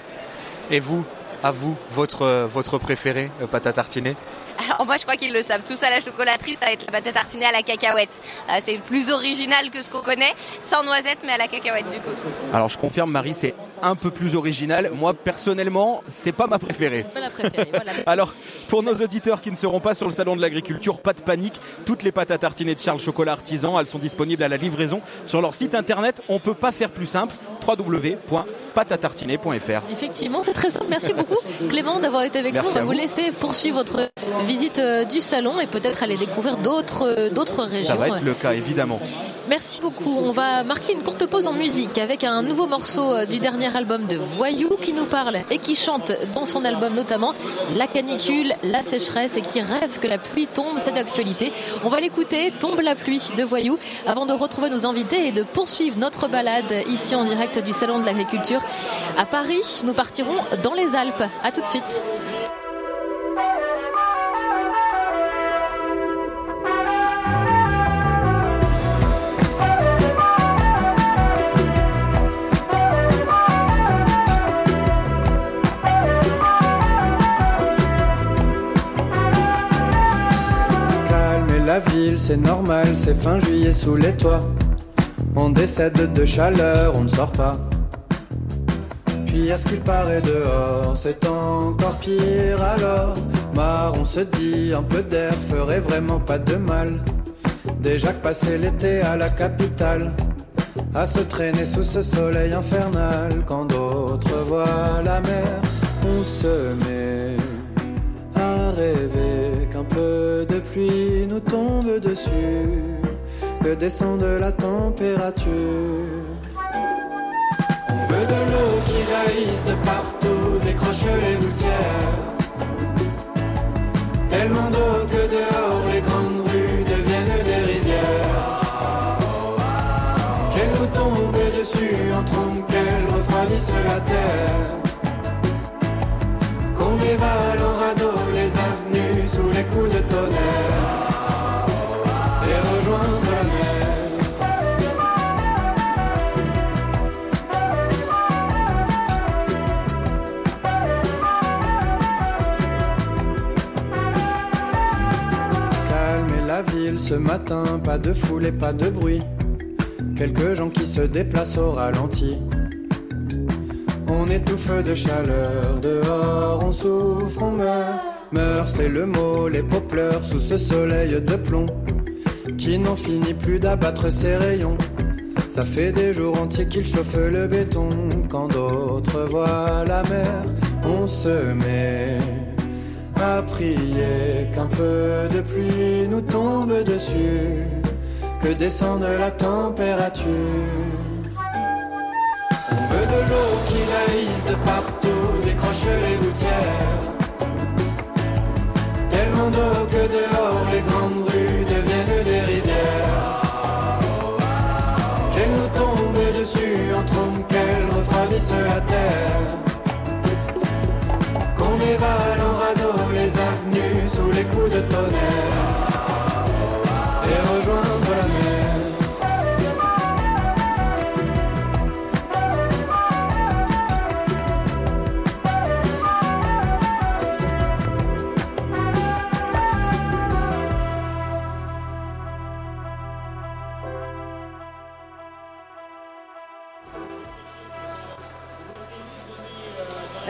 Et vous, à vous, votre, euh, votre préféré, euh, pâte à tartiner? Alors moi je crois qu'ils le savent tous à la chocolaterie, ça va être la pâte à tartiner à la cacahuète. Euh, c'est le plus original que ce qu'on connaît, sans noisette mais à la cacahuète du coup. Alors je confirme, Marie, c'est un peu plus original. Moi, personnellement, c'est pas ma préférée. Pas la préférée, voilà. Alors, pour nos auditeurs qui ne seront pas sur le salon de l'agriculture, pas de panique. Toutes les pâtes à tartiner de Charles Chocolat Artisan, elles sont disponibles à la livraison sur leur site internet. On peut pas faire plus simple. www.pâteatartiner.fr. Effectivement, c'est très simple. Merci beaucoup, Clément, d'avoir été avec Merci nous. On va vous vous. laisser poursuivre votre visite euh, du salon et peut-être aller découvrir d'autres euh, d'autres régions. Ça va être le cas, évidemment. Merci beaucoup. On va marquer une courte pause en musique avec un nouveau morceau euh, du dernier album de Voyou qui nous parle et qui chante dans son album notamment la canicule, la sécheresse et qui rêve que la pluie tombe. C'est d'actualité. On va l'écouter, Tombe la pluie de Voyou, avant de retrouver nos invités et de poursuivre notre balade ici en direct du Salon de l'Agriculture à Paris. Nous partirons dans les Alpes. À tout de suite. Ville, c'est normal, c'est fin juillet sous les toits. On décède de chaleur, on ne sort pas. Puis à ce qu'il paraît dehors, c'est encore pire alors. Marre, on se dit, un peu d'air ferait vraiment pas de mal. Déjà que passer l'été à la capitale, à se traîner sous ce soleil infernal, quand d'autres voient la mer, on se met dessus, que descende la température. On veut de l'eau qui jaillisse de partout, décroche les gouttières. Tellement d'eau que dehors les grandes rues deviennent des rivières. Qu'elle nous tombe dessus en trompe, qu'elle refroidisse la terre. la ville ce matin, pas de foule et pas de bruit. Quelques gens qui se déplacent au ralenti. On étouffe de chaleur, dehors on souffre, on meurt. Meurt, c'est le mot, les pleurent sous ce soleil de plomb qui n'en finit plus d'abattre ses rayons. Ça fait des jours entiers qu'il chauffe le béton. Quand d'autres voient la mer, on se met à prier qu'un peu de pluie nous tombe dessus, que descende la température. On veut de l'eau qui jaillisse de partout, décroche les gouttières. Tellement d'eau que dehors les grandes rues deviennent des rivières. Qu'elle nous tombe dessus en trompe, qu'elle refroidisse la terre. Qu'on dévale les avenues sous les coups de tonnerre.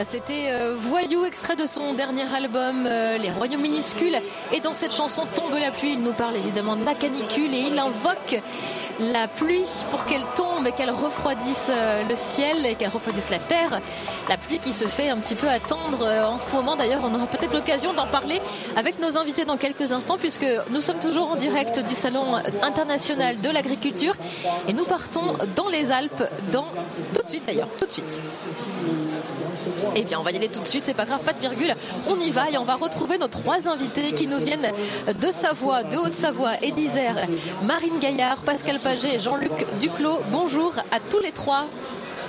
C'était euh, Voyou, extrait de son dernier album, euh, Les Royaumes Minuscules. Et dans cette chanson Tombe la pluie, il nous parle évidemment de la canicule et il invoque la pluie pour qu'elle tombe et qu'elle refroidisse euh, le ciel et qu'elle refroidisse la terre. La pluie qui se fait un petit peu attendre en ce moment. D'ailleurs, on aura peut-être l'occasion d'en parler avec nos invités dans quelques instants puisque nous sommes toujours en direct du Salon international de l'agriculture et nous partons dans les Alpes dans tout de suite d'ailleurs, tout de suite. Eh bien, on va y aller tout de suite, c'est pas grave, pas de virgule. On y va et on va retrouver nos trois invités qui nous viennent de Savoie, de Haute-Savoie et d'Isère. Marine Gaillard, Pascal Paget et Jean-Luc Duclos. Bonjour à tous les trois.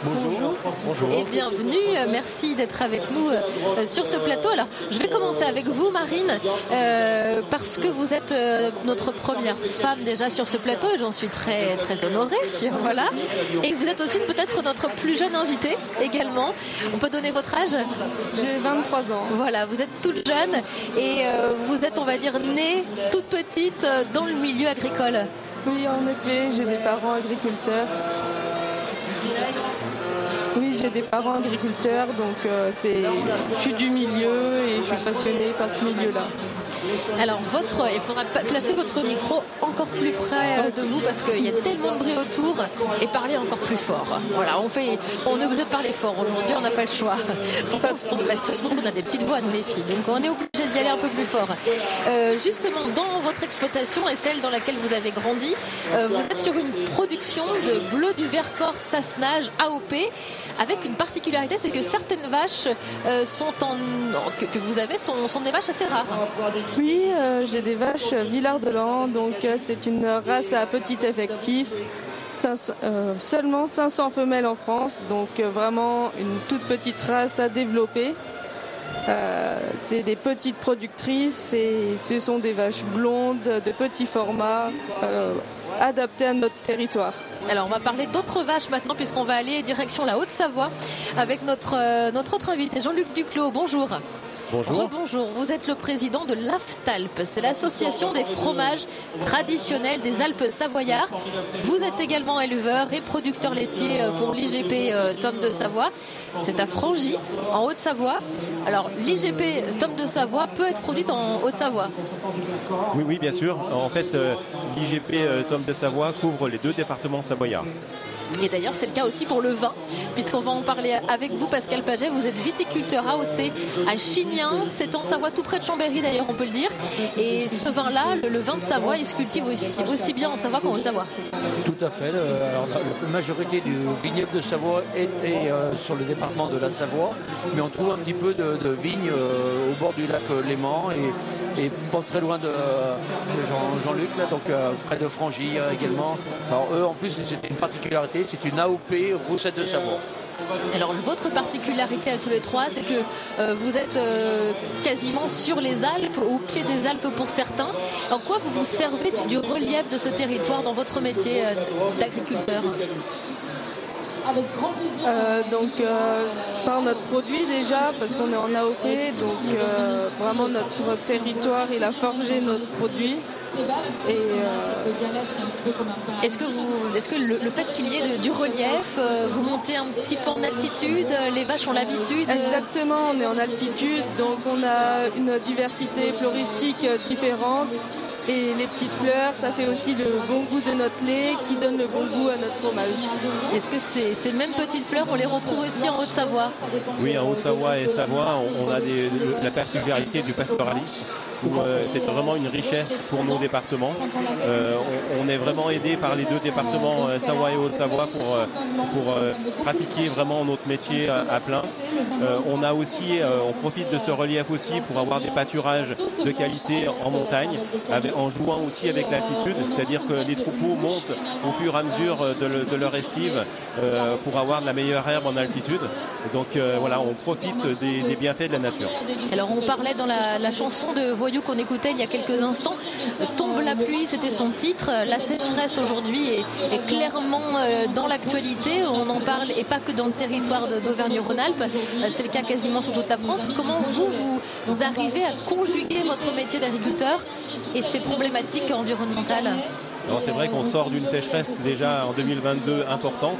Bonjour. Bonjour. Et bienvenue, merci d'être avec nous euh, sur ce plateau. Alors, je vais commencer avec vous, Marine, euh, parce que vous êtes euh, notre première femme déjà sur ce plateau et j'en suis très, très honorée. Voilà. Et vous êtes aussi peut-être notre plus jeune invitée également. On peut donner votre âge? J'ai 23 ans. Voilà, vous êtes toute jeune et euh, vous êtes, on va dire, née toute petite dans le milieu agricole. Oui, en effet, j'ai des parents agriculteurs. Oui, j'ai des parents agriculteurs, donc euh, je suis du milieu et je suis passionnée par ce milieu-là. Alors, votre, il faudra placer votre micro encore plus près euh, de vous parce qu'il y a tellement de bruit autour et parler encore plus fort. Voilà, on fait, on est obligé de parler fort aujourd'hui, on n'a pas le choix. Pour, pour, qu'on a des petites voix, nous les filles, donc on est obligé d'y aller un peu plus fort. Euh, justement, dans votre exploitation et celle dans laquelle vous avez grandi, euh, vous êtes sur une production de bleu du Vercors Sassenage AOP avec une particularité, c'est que certaines vaches euh, sont en, que, que vous avez sont, sont des vaches assez rares. Oui, euh, j'ai des vaches Villard de Lans, donc euh, c'est une race à petit effectif. 500, euh, seulement 500 femelles en France, donc vraiment une toute petite race à développer. C'est des petites productrices et ce sont des vaches blondes de petit format adaptées à notre territoire. Alors on va parler d'autres vaches maintenant puisqu'on va aller direction la Haute-Savoie avec notre, notre autre invité Jean-Luc Duclos. Bonjour. Bonjour. Bonjour, vous êtes le président de l'AFTALP, c'est l'association des fromages traditionnels des Alpes savoyards. Vous êtes également éleveur et producteur laitier euh, pour l'IGP euh, Tom de Savoie. C'est à Frangy, en Haute-Savoie. Alors l'IGP Tom de Savoie peut être produite en Haute-Savoie? Oui, oui, bien sûr. En fait, euh, l'IGP Tom de Savoie couvre les deux départements savoyards. Et d'ailleurs, c'est le cas aussi pour le vin, puisqu'on va en parler avec vous, Pascal Paget. Vous êtes viticulteur AOC à Chignin. C'est en Savoie, tout près de Chambéry, d'ailleurs, on peut le dire. Et ce vin-là, le, vin de Savoie, il se cultive aussi, bien en Savoie qu'en Haute-Savoie. Tout à fait. Alors, la, majorité du vignoble de Savoie est, euh, sur le département de la Savoie, mais on trouve un petit peu de, vignes euh, au bord du lac euh, Léman et, pas très loin de, euh, de Jean- Jean-Luc, donc euh, près de Frangy euh, également. Alors eux, en plus, c'est une particularité, c'est une AOP Roussette de Savoie. Alors, votre particularité à tous les trois, c'est que euh, vous êtes euh, quasiment sur les Alpes, au pied des Alpes pour certains. En quoi vous vous servez du, du relief de ce territoire dans votre métier euh, d'agriculteur? Avec grand plaisir. Euh, donc euh, par notre produit déjà, parce qu'on est en AOP, donc euh, vraiment notre territoire, il a forgé notre produit. Et euh, Est-ce que, vous, est-ce que le, le fait qu'il y ait de- du relief, euh, vous montez un petit peu en altitude, euh, les vaches ont l'habitude Exactement, on est en altitude, donc on a une diversité floristique différente. Et les petites fleurs, ça fait aussi le bon goût de notre lait qui donne le bon goût à notre fromage. Est-ce que ces, ces mêmes petites fleurs, on les retrouve aussi en Haute-Savoie? Oui, en Haute-Savoie et Savoie, on, on a des- la particularité du pastoralisme euh, c'est vraiment une richesse pour nos départements. Euh, on, est vraiment aidé par les deux départements, euh, Savoie et Haute-Savoie, pour, pratiquer vraiment notre métier à, plein. On a aussi, on profite de ce relief aussi pour avoir des pâturages de qualité en montagne, en jouant aussi avec l'altitude, c'est-à-dire que les troupeaux montent au fur et à mesure de, le- de leur estive pour avoir de la meilleure herbe en altitude. Donc voilà, on profite des, bienfaits de la nature. Alors on parlait dans la chanson de Qu'on écoutait il y a quelques instants, Tombe la pluie, c'était son titre. La sécheresse aujourd'hui est, est clairement euh, dans l'actualité. On en parle et pas que dans le territoire d'Auvergne-Rhône-Alpes. Euh, C'est le cas quasiment sur toute la France. Comment vous, vous arrivez à conjuguer votre métier d'agriculteur et ces problématiques environnementales? Alors c'est vrai qu'on sort d'une sécheresse déjà en 2022 importante,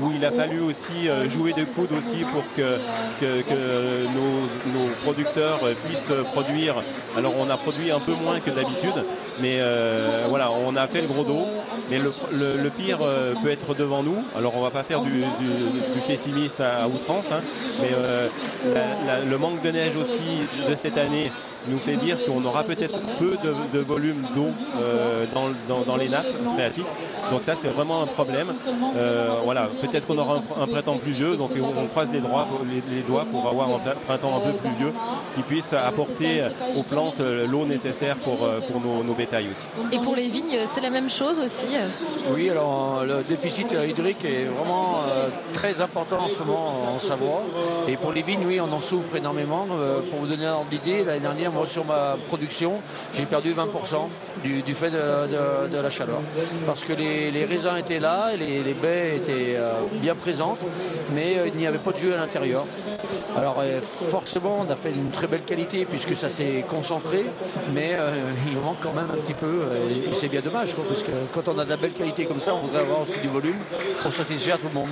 où il a fallu aussi euh, jouer de coude aussi pour que, que- que nos, nos producteurs puissent produire. Alors on a produit un peu moins que d'habitude, mais euh, voilà, on a fait le gros dos. Mais le, le- le pire euh, peut être devant nous. Alors on va pas faire du, du- du pessimiste à, outrance, hein, mais euh, le manque de neige aussi de cette année nous fait dire qu'on aura peut-être peu de, de volume d'eau euh, dans, dans- dans les nappes phréatiques. Donc ça c'est vraiment un problème. Euh, voilà, peut-être qu'on aura un, un printemps pluvieux, donc on, on croise les, droits- les- les doigts pour avoir un printemps un peu pluvieux qui puisse apporter aux plantes euh, l'eau nécessaire pour, pour nos, nos bétails aussi. Et pour les vignes, c'est la même chose aussi Oui, alors le déficit hydrique est vraiment euh, très important en ce moment en Savoie. Et pour les vignes, oui, on en souffre énormément. Euh, pour vous donner un ordre d'idée, l'année dernière, moi, sur ma production, j'ai perdu 20% du, fait de, la chaleur. Parce que les, raisins étaient là, et les, baies étaient euh, bien présentes, mais euh, il n'y avait pas de jus à l'intérieur. Alors euh, forcément, on a fait une très belle qualité puisque ça s'est concentré, mais il manque quand même un petit peu, et c'est bien dommage, parce que quand on a de la belle qualité comme ça, on voudrait avoir aussi du volume pour satisfaire tout le monde.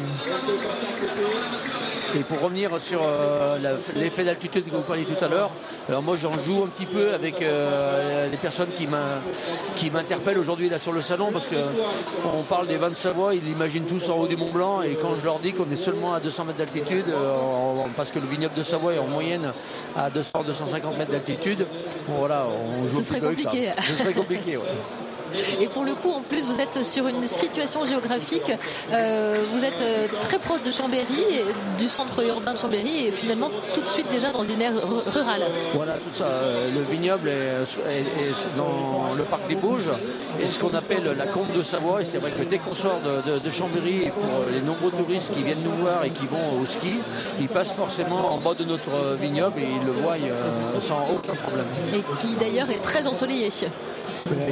Et pour revenir sur euh, l'effet d'altitude que vous parliez tout à l'heure, alors moi j'en joue un petit peu avec euh, les personnes qui m'in- qui m'interpellent aujourd'hui là sur le salon parce que on parle des vins de Savoie, ils l'imaginent tous en haut du Mont Blanc et quand je leur dis qu'on est seulement à 200 mètres d'altitude, euh, parce que le vignoble de Savoie est en moyenne à 200-250 mètres d'altitude, bon, voilà, on joue Ce serait compliqué. Ce serait compliqué, ouais. Et pour le coup, en plus, vous êtes sur une situation géographique, euh, vous êtes euh, très proche de Chambéry, du centre urbain de Chambéry, et finalement tout de suite déjà dans une aire ru- rurale. Voilà, tout ça. Euh, Le vignoble est, est- est dans le parc des Bauges et ce qu'on appelle la combe de Savoie. Et c'est vrai que dès qu'on sort de, de- de Chambéry, et pour les nombreux touristes qui viennent nous voir et qui vont au ski, ils passent forcément en bas de notre vignoble et ils le voient euh, sans aucun problème. Et qui d'ailleurs est très ensoleillé.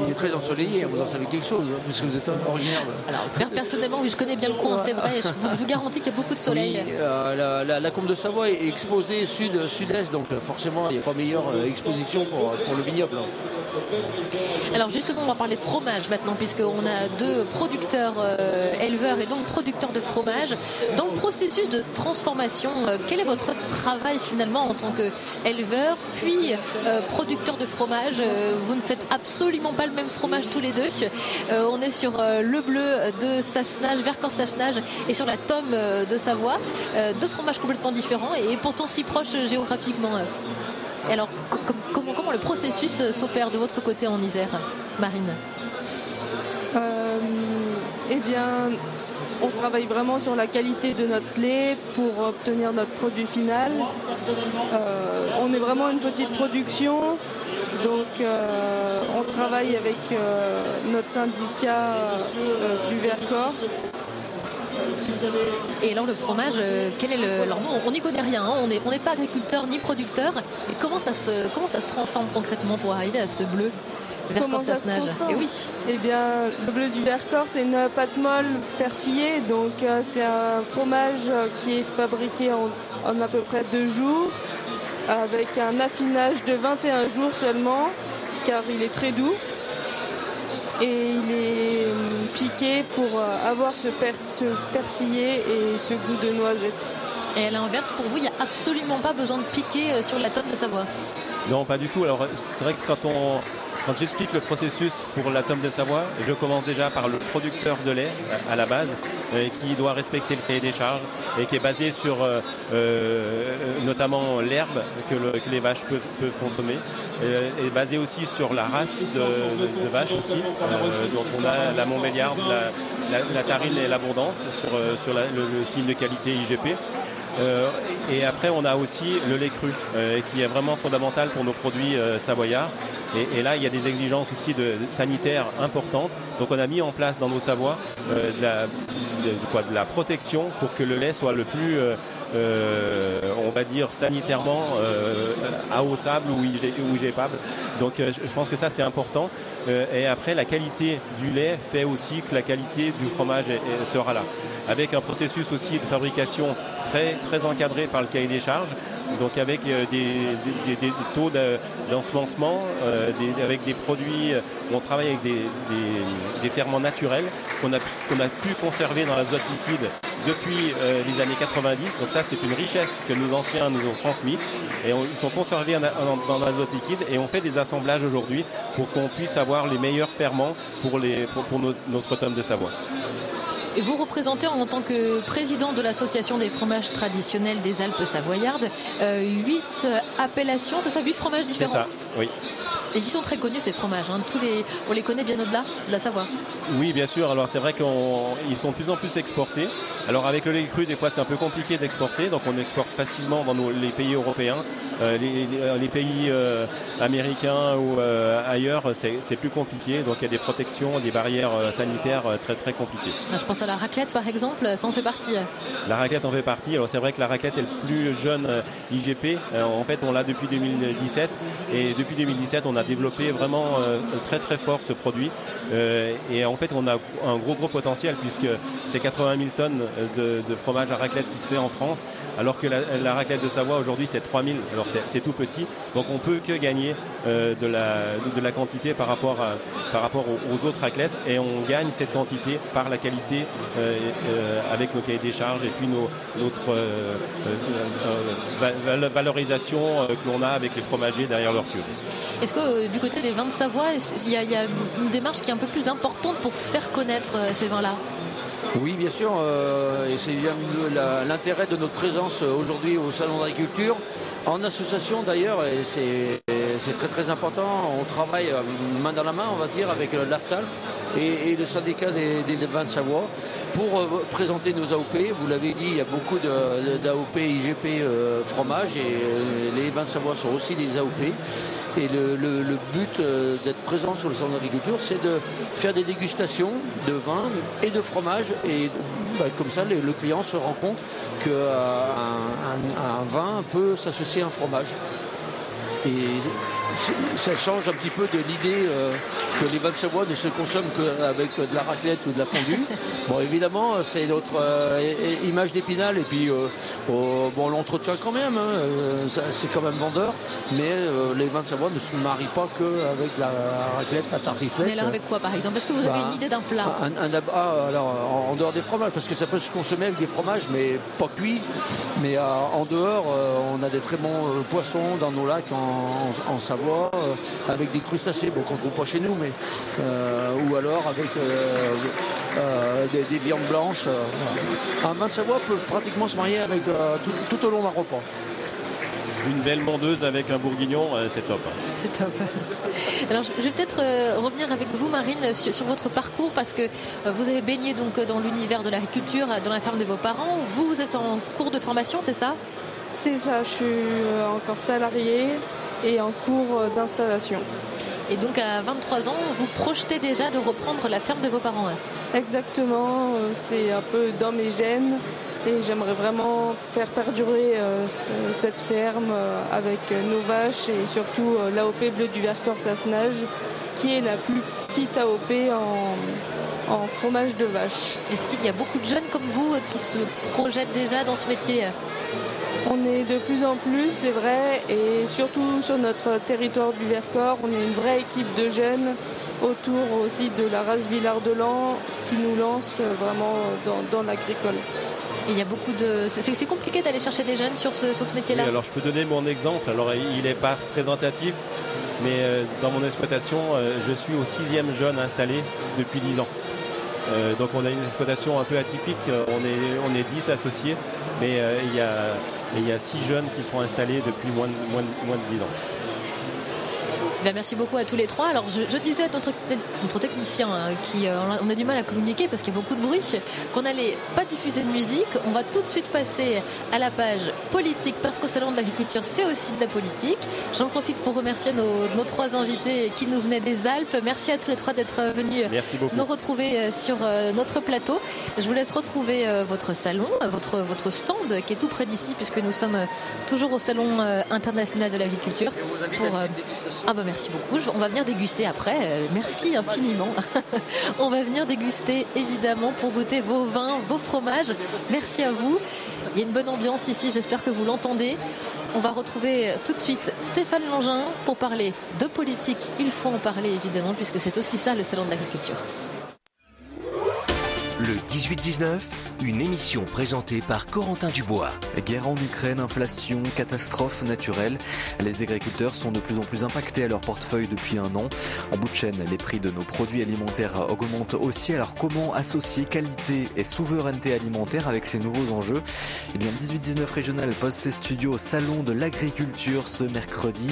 Il est très ensoleillé, vous en savez quelque chose, hein, puisque vous êtes originaire. Alors, per- personnellement, je connais bien le coin, c'est vrai, je vous, garantis qu'il y a beaucoup de soleil. Oui, euh, la, la- la combe de Savoie est exposée sud, sud-est, donc euh, forcément il n'y a pas meilleure euh, exposition pour, pour le vignoble. Alors justement, on va parler fromage maintenant, puisqu'on a deux producteurs euh, éleveurs et donc producteurs de fromage. Dans le processus de transformation, euh, quel est votre travail finalement en tant qu'éleveur, puis euh, producteur de fromage? Vous ne faites absolument pas le même fromage tous les deux. On est sur le bleu de Sassenage, Vercors-Sassenage et sur la tome de Savoie. Deux fromages complètement différents et pourtant si proches géographiquement. Et alors, co- com- comment, le processus euh, s'opère de votre côté en Isère, Marine? Euh, eh bien, on travaille vraiment sur la qualité de notre lait pour obtenir notre produit final. Euh, on est vraiment une petite production, donc on travaille avec notre syndicat du Vercors. Et alors le fromage, euh, quel est le Alors nous, on n'y connaît rien, hein, on n'est on pas agriculteur ni producteur. Comment ça se comment ça se transforme concrètement pour arriver à ce bleu Comment ça se Vercors-Sassenage transforme? Et oui. Eh bien, le bleu du Vercors, c'est une pâte molle persillée. Donc, euh, c'est un fromage qui est fabriqué en, en à peu près deux jours, avec un affinage de 21 jours seulement, car il est très doux. Et il est euh, piqué pour euh, avoir ce, per- ce persillé et ce goût de noisette. Et à l'inverse, pour vous, il n'y a absolument pas besoin de piquer euh, sur la tonne de Savoie. Non, pas du tout. Alors, c'est vrai que quand on. Quand j'explique le processus pour la tome de Savoie, je commence déjà par le producteur de lait à la base, euh, qui doit respecter le cahier des charges et qui est basé sur euh, euh, notamment l'herbe que, le- que les vaches peuvent, consommer, euh, et basé aussi sur la race de, vaches aussi. Donc on a la Montbéliarde, la, Tarine et l'Abondance sur, le signe de qualité IGP. Euh, et après, on a aussi le lait cru, euh, qui est vraiment fondamental pour nos produits euh, savoyards. Et, là, il y a des exigences aussi de, sanitaires importantes. Donc, on a mis en place dans nos Savoies euh, de, la, de- quoi, de la protection pour que le lait soit le plus, on va dire, sanitairement euh, à eau sable ou IG ou igépable. Donc, euh, je pense que ça, c'est important. Euh, et après, la qualité du lait fait aussi que la qualité du fromage sera là. Avec un processus aussi de fabrication très, très encadré par le cahier des charges. Donc avec euh, des, des- des- taux de- d'ensemencement, euh, avec des produits, euh, on travaille avec des, des- ferments naturels qu'on a, a pu conserver dans l'azote liquide depuis euh, les années 90. Donc ça c'est une richesse que nos anciens nous ont transmis et ils sont conservés dans l'azote liquide et on fait des assemblages aujourd'hui pour qu'on puisse avoir les meilleurs ferments pour, les, pour, pour notre, notre tome de Savoie. Et vous représentez en tant que président de l'association des fromages traditionnels des Alpes savoyardes euh, huit euh, appellations, c'est ça, huit fromages C'est différents? Oui. Et qui sont très connus ces fromages. hein. Tous les, on les connaît bien au-delà de la Savoie. Oui, bien sûr. Alors c'est vrai qu'ils sont de plus en plus exportés. Alors avec le lait cru, des fois c'est un peu compliqué d'exporter, donc on exporte facilement dans nos- les pays européens. Euh, les, les- les pays euh, américains ou euh, ailleurs, c'est plus compliqué. Donc il y a des protections, des barrières euh, sanitaires euh, très très compliquées. Je pense à la raclette par exemple, ça en fait partie. La raclette en fait partie. Alors c'est vrai que la raclette est le plus jeune euh, IGP. Euh, en fait, on l'a depuis 2017 et depuis 2017, on a développé vraiment euh, très très fort ce produit. Euh, et en fait, on a un gros gros potentiel puisque c'est 80 000 tonnes de, de fromage à raclette qui se fait en France, alors que la, raclette de Savoie aujourd'hui c'est 3000. Alors c'est- tout petit, donc on peut que gagner euh, de, la, de, la quantité par rapport, par rapport aux, autres raclettes et on gagne cette quantité par la qualité euh, euh, avec nos cahiers des charges et puis notre euh, euh, euh, val- valorisation euh, que l'on a avec les fromagers derrière leur queue. Est-ce que euh, du côté des vins de Savoie, est-ce- il y, a- il y a une démarche qui est un peu plus importante pour faire connaître euh, ces vins-là? Oui, bien sûr, euh, et c'est bien l'intérêt de notre présence euh, aujourd'hui au Salon d'agriculture, en association d'ailleurs, et c'est très très important. On travaille euh, main dans la main, on va dire, avec euh, l'AFTAL et, le syndicat des, vins de Savoie pour présenter nos AOP. Vous l'avez dit, il y a beaucoup d'AOP, IGP euh, fromage et les vins de Savoie sont aussi des AOP. Et le, but euh, d'être présent sur le salon d'agriculture, c'est de faire des dégustations de vin et de fromage. Et bah, comme ça, le, client se rend compte qu'un un, un vin peut s'associer à un fromage. Ça change un petit peu de l'idée euh, que les vins de Savoie ne se consomment qu'avec de la raclette ou de la fondue. Bon, évidemment, c'est notre euh, image d'épinal et puis euh, oh, bon, on l'entretient quand même. hein, euh, c'est quand même vendeur, mais les vins de Savoie ne se marient pas qu'avec la raclette, la tartiflette. Mais alors avec quoi par exemple? Est-ce que vous avez Bah, une idée d'un plat un, un ah, alors, en, en dehors des fromages, parce que ça peut se consommer avec des fromages, mais pas cuits. Mais en dehors, on a des très bons poissons dans nos lacs en, en- en Savoie, euh, avec des crustacés, bon, qu'on ne trouve pas chez nous, mais euh, ou alors avec euh, euh, des, des viandes blanches. euh. Un vin de Savoie peut pratiquement se marier avec euh, tout, tout au long d'un repas. Une belle mondeuse avec un bourguignon, c'est top. C'est top. Alors je vais peut-être revenir avec vous Marine sur, sur votre parcours parce que vous avez baigné donc dans l'univers de l'agriculture, dans la ferme de vos parents. Vous, vous êtes en cours de formation, c'est ça? C'est ça, je suis euh, encore salarié et en cours euh, d'installation. Et donc à 23 ans, vous projetez déjà de reprendre la ferme de vos parents. hein? Exactement, euh, c'est un peu dans mes gènes et j'aimerais vraiment faire perdurer cette ferme avec nos vaches et surtout l'AOP Bleu du Vercors Sassenage qui est la plus petite AOP en, en fromage de vache. Est-ce qu'il y a beaucoup de jeunes comme vous qui se projettent déjà dans ce métier? On est de plus en plus, c'est vrai, et surtout sur notre territoire du Vercors, on est une vraie équipe de jeunes autour aussi de la race Villard de Lans, ce qui nous lance vraiment dans, dans l'agricole. Il y a beaucoup de. C'est compliqué d'aller chercher des jeunes sur ce, sur ce métier-là. Oui, alors je peux donner mon exemple. Alors il n'est pas représentatif, mais euh, dans mon exploitation, euh, je suis au sixième jeune installé depuis 10 ans. Euh, donc on a une exploitation un peu atypique. On est, on est 10 associés, mais il y, a, il y a 6 jeunes qui sont installés depuis moins de, moins de, moins de 10 ans. Ben, merci beaucoup à tous les trois. Alors je, disais à notre, notre technicien hein, qui euh, on a du mal à communiquer parce qu'il y a beaucoup de bruit, qu'on n'allait pas diffuser de musique. On va tout de suite passer à la page politique parce qu'au salon de l'agriculture c'est aussi de la politique. J'en profite pour remercier nos, trois invités qui nous venaient des Alpes. Merci à tous les trois d'être venus nous retrouver euh, sur euh, notre plateau. Je vous laisse retrouver votre salon, votre votre stand qui est tout près d'ici puisque nous sommes toujours au salon international de l'agriculture. Pour, ah ben, merci beaucoup. On va venir déguster après. Euh, merci infiniment. On va venir déguster évidemment pour goûter vos vins, vos fromages. Merci à vous. Il y a une bonne ambiance ici, j'espère que vous l'entendez. On va retrouver tout de suite Stéphane Langin pour parler de politique. Il faut en parler évidemment puisque c'est aussi ça le salon de l'agriculture. Le 18-19, une émission présentée par Corentin Dubois. Guerre en Ukraine, inflation, catastrophe naturelle. Les agriculteurs sont de plus en plus impactés à leur portefeuille depuis un an. En bout de chaîne, les prix de nos produits alimentaires augmentent aussi. Alors comment associer qualité et souveraineté alimentaire avec ces nouveaux enjeux? Eh bien, 18-19 régional pose ses studios au Salon de l'agriculture ce mercredi.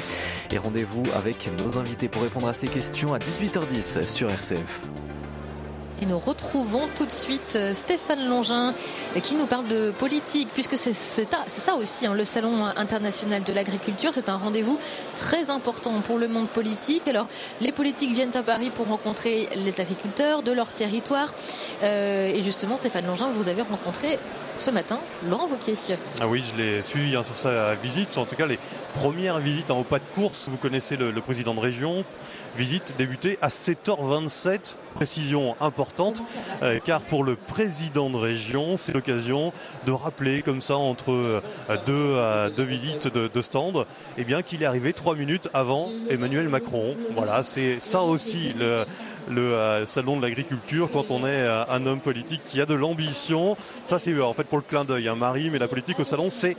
Et rendez-vous avec nos invités pour répondre à ces questions à 18h10 sur RCF. Et nous retrouvons tout de suite euh, Stéphane Longin euh, qui nous parle de politique, puisque c'est ça aussi, hein, le Salon international de l'agriculture. C'est un rendez-vous très important pour le monde politique. Alors, les politiques viennent à Paris pour rencontrer les agriculteurs de leur territoire. Euh, et justement, Stéphane Longin, vous avez rencontré ce matin Laurent Wauquiez. Ah oui, je l'ai suivi hein, sur sa visite, en tout cas les premières visites en haut pas de course. Vous connaissez le, président de région. Visite débutée à 7h27 précision importante, euh, car pour le président de région, c'est l'occasion de rappeler comme ça entre euh, deux, euh, deux visites de, de stand, eh bien qu'il est arrivé trois minutes avant Emmanuel Macron. Voilà, c'est ça aussi le, le salon de l'agriculture quand on est un homme politique qui a de l'ambition. Ça c'est en fait pour le clin d'œil, hein, Marie, mais la politique au salon c'est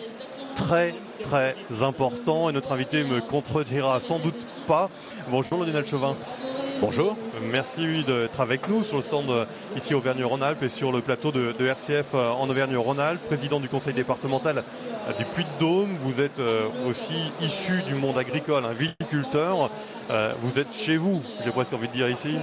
très très important et notre invité me contredira sans doute pas. Bonjour Lionel Chauvin. Bonjour. Merci d'être avec nous sur le stand euh, ici Auvergne-Rhône-Alpes et sur le plateau de, RCF euh, en Auvergne-Rhône-Alpes, président du conseil départemental euh, du Puy-de-Dôme. Vous êtes aussi issu du monde agricole, un viticulteur. Vous êtes chez vous, j'ai presque envie de dire ici.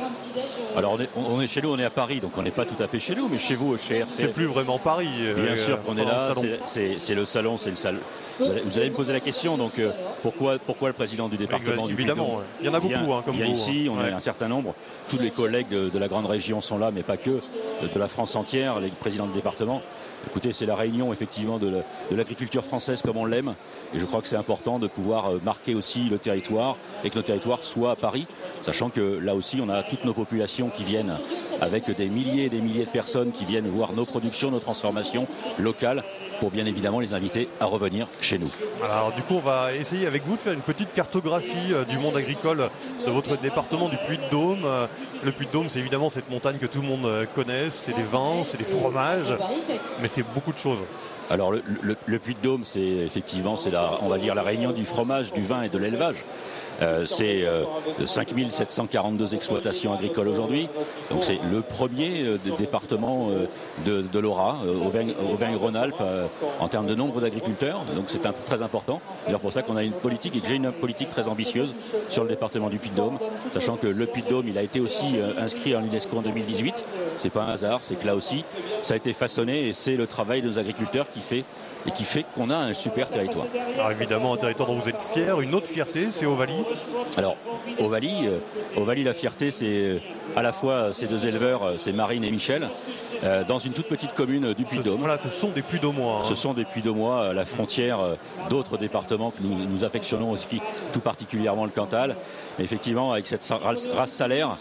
Alors on est, chez nous, on est à Paris, donc on n'est pas tout à fait chez nous, mais chez vous, chez RCF. C'est plus vraiment Paris. Bien sûr qu'on est là, c'est le salon, c'est le salon. Vous allez me poser la question, donc pourquoi, pourquoi le président du département du Évidemment, il y en a beaucoup, hein, comme vous. ici, on a un certain nombre. Tous les collègues de, la grande région sont là, mais pas que, de la France entière, les présidents de département. Écoutez, c'est la réunion effectivement de l'agriculture française comme on l'aime. Et je crois que c'est important de pouvoir euh, marquer aussi le territoire et que nos territoires soient à Paris, sachant que là aussi, on a toutes nos populations qui viennent avec des milliers et des milliers de personnes qui viennent voir nos productions, nos transformations locales pour bien évidemment les inviter à revenir chez nous. Alors du coup on va essayer avec vous de faire une petite cartographie euh, du monde agricole de votre département du Puy-de-Dôme. Euh, le Puy-de-Dôme c'est évidemment cette montagne que tout le monde euh, connaît, c'est des vins, c'est des fromages, mais c'est beaucoup de choses. Alors le, le Puy-de-Dôme c'est effectivement c'est la, on va dire la réunion du fromage, du vin et de l'élevage. Euh, c'est 5742 euh, exploitations agricoles aujourd'hui. Donc c'est le premier euh, département de, de l'Ora, Auvergne-Rhône-Alpes, en termes de nombre d'agriculteurs. Donc c'est très important. C'est pour ça qu'on a une politique et j'ai une politique très ambitieuse sur le département du Puy-de-Dôme, sachant que le Puy-de-Dôme, il a été aussi inscrit en l'UNESCO en 2018. C'est pas un hasard, c'est que là aussi, ça a été façonné et c'est le travail de nos agriculteurs qui fait et qui fait qu'on a un super territoire. Alors évidemment, un territoire dont vous êtes fier. Une autre fierté, c'est Ovalie. Alors, Ovalie, euh, Ovalie, la fierté, c'est euh, à la fois ces deux éleveurs, euh, c'est Marine et Michel, dans une toute petite commune du Puy-de-Dôme. Voilà, ce sont des Puy-de-Dômois. Hein. Ce sont des Puy-de-Dômois, la frontière d'autres départements que nous, nous affectionnons aussi, tout particulièrement le Cantal. Mais effectivement, avec cette race salaire,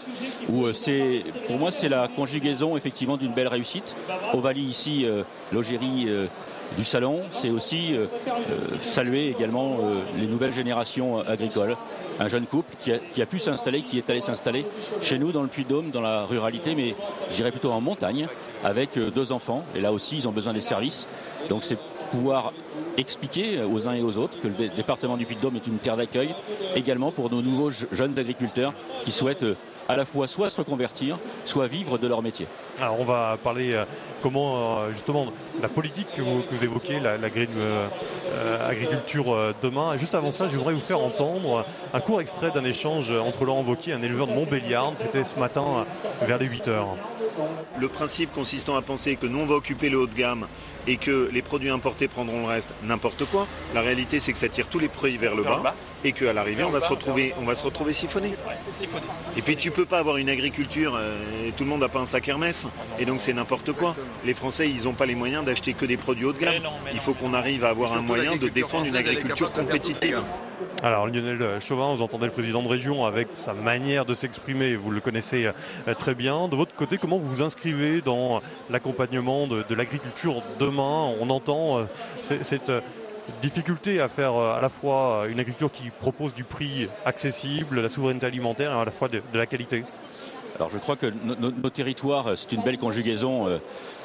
où c'est, pour moi, c'est la conjugaison effectivement d'une belle réussite. Ovalie ici, l'Ogérie du salon, c'est aussi euh, euh, saluer également euh, les nouvelles générations agricoles. Un jeune couple qui a, qui a pu s'installer, qui est allé s'installer chez nous dans le Puy-de-Dôme, dans la ruralité, mais je dirais plutôt en montagne, avec deux enfants. Et là aussi, ils ont besoin des services. Donc c'est pouvoir expliquer aux uns et aux autres que le dé- département du Puy-de-Dôme est une terre d'accueil, également pour nos nouveaux je- jeunes agriculteurs qui souhaitent à la fois soit se reconvertir, soit vivre de leur métier. Alors on va parler euh, comment euh, justement la politique que vous, que vous évoquez, la, la green euh, agriculture euh, demain. Et juste avant ça, j'aimerais vous faire entendre un court extrait d'un échange entre Laurent Wauquiez et un éleveur de Montbéliarde. C'était ce matin vers les 8 heures. Le principe consistant à penser que nous on va occuper le haut de gamme et que les produits importés prendront le reste, n'importe quoi. La réalité c'est que ça tire tous les prix vers le bas. Et qu'à l'arrivée on va se retrouver, on va se retrouver siphonné. Et puis tu peux pas avoir une agriculture, euh, et tout le monde n'a pas un sac Hermès, et donc c'est n'importe quoi. Les Français ils n'ont pas les moyens d'acheter que des produits haut de gamme. Il faut qu'on arrive à avoir un moyen de défendre une agriculture compétitive. Alors Lionel Chauvin, vous entendez le président de région avec sa manière de s'exprimer, vous le connaissez euh, très bien. De votre côté, comment vous vous inscrivez dans l'accompagnement de, de l'agriculture demain? On entend euh, cette euh, difficulté à faire euh, à la fois une agriculture qui propose du prix accessible, la souveraineté alimentaire et à la fois de, la qualité. Alors je crois que no- no- nos territoires, euh, c'est une belle conjugaison euh,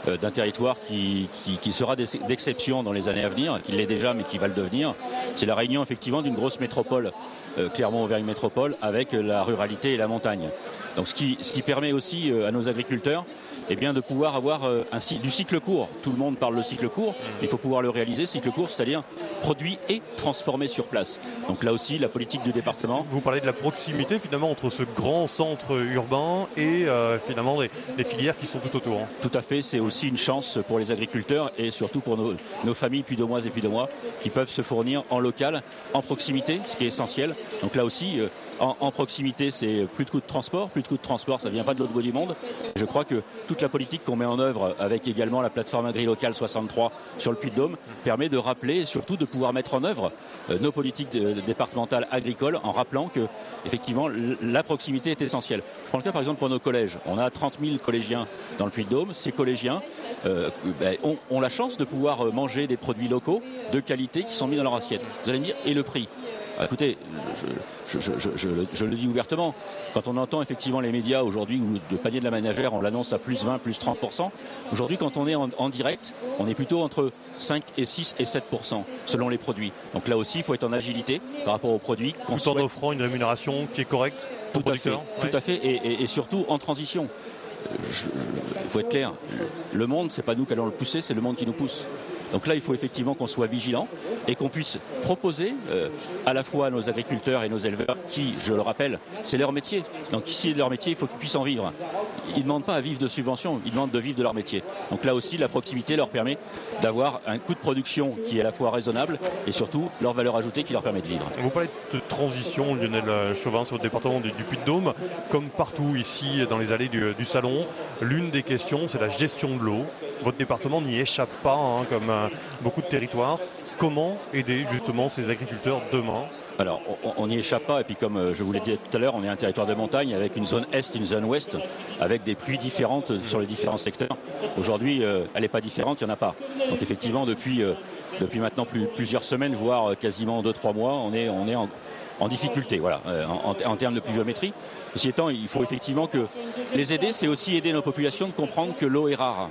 euh, d'un territoire qui, sera d'ex- d'exception dans les années à venir, qui l'est déjà mais qui va le devenir. C'est la réunion effectivement d'une grosse métropole, euh, Clermont-Auvergne Métropole, avec la ruralité et la montagne. Donc ce qui, ce qui permet aussi euh, à nos agriculteurs eh bien, de pouvoir avoir euh, un, du cycle court. Tout le monde parle de cycle court, il faut pouvoir le réaliser, cycle court, c'est-à-dire produit et transformé sur place. Donc là aussi, la politique du département, Vous parlez de la proximité finalement entre ce grand centre urbain et euh, finalement les, les filières qui sont tout autour. Tout à fait, c'est aussi une chance pour les agriculteurs et surtout pour nos, nos familles puy-de-moises et puy-de-mois qui peuvent se fournir en local, en proximité, ce qui est essentiel. Donc là aussi, euh, en, proximité, c'est plus de coûts de transport. Plus de coûts de transport, ça vient pas de l'autre bout du monde. Je crois que toute la politique qu'on met en œuvre avec également la plateforme Agri-Local 63 sur le Puy-de-Dôme permet de rappeler surtout de pouvoir mettre en œuvre euh, nos politiques départementales agricoles en rappelant que effectivement la proximité est essentielle. Je prends le cas par exemple pour nos collèges. On a 30 000 collégiens dans le Puy-de-Dôme. Ces collégiens euh, ben, ont, la chance de pouvoir manger des produits locaux de qualité qui sont mis dans leur assiette. Vous allez me dire, et le prix? Écoutez, je, je- je- je- je le- je le dis ouvertement, quand on entend effectivement les médias aujourd'hui où le panier de la ménagère, on l'annonce à plus 20, plus 30%, aujourd'hui quand on est en, en direct, on est plutôt entre 5 et 6 et 7% selon les produits. Donc là aussi, il faut être en agilité par rapport aux produits qu'on Tout en souhaite. offrant une rémunération qui est correcte Tout à fait, tout à fait, et, et- et surtout en transition. Il faut être clair, le monde, c'est pas nous qui allons le pousser, c'est le monde qui nous pousse. Donc là, il faut effectivement qu'on soit vigilant et qu'on puisse proposer euh, à la fois à nos agriculteurs et nos éleveurs, qui, je le rappelle, c'est leur métier. Donc si leur métier, il faut qu'ils puissent en vivre. Ils ne demandent pas à vivre de subventions, ils demandent de vivre de leur métier. Donc là aussi, la proximité leur permet d'avoir un coût de production qui est à la fois raisonnable et surtout leur valeur ajoutée qui leur permet de vivre. Vous parlez de transition, Lionel Chauvin, sur le département du, Puy-de-Dôme. Comme partout ici, dans les allées du, du Salon, l'une des questions, c'est la gestion de l'eau. Votre département n'y échappe pas, hein, comme euh, beaucoup de territoires. Comment aider justement ces agriculteurs demain Alors, on- n'y échappe pas. Et puis, comme euh, je vous l'ai dit tout à l'heure, on est un territoire de montagne avec une zone est, une zone ouest, avec des pluies différentes sur les différents secteurs. Aujourd'hui, euh, elle n'est pas différente, il n'y en a pas. Donc, effectivement, depuis, depuis maintenant plus- plusieurs semaines, voire quasiment 2-3 mois, on est, on est en, difficulté, voilà, en termes de pluviométrie. Ceci étant, il faut effectivement que les aider, c'est aussi aider nos populations de comprendre que l'eau est rare.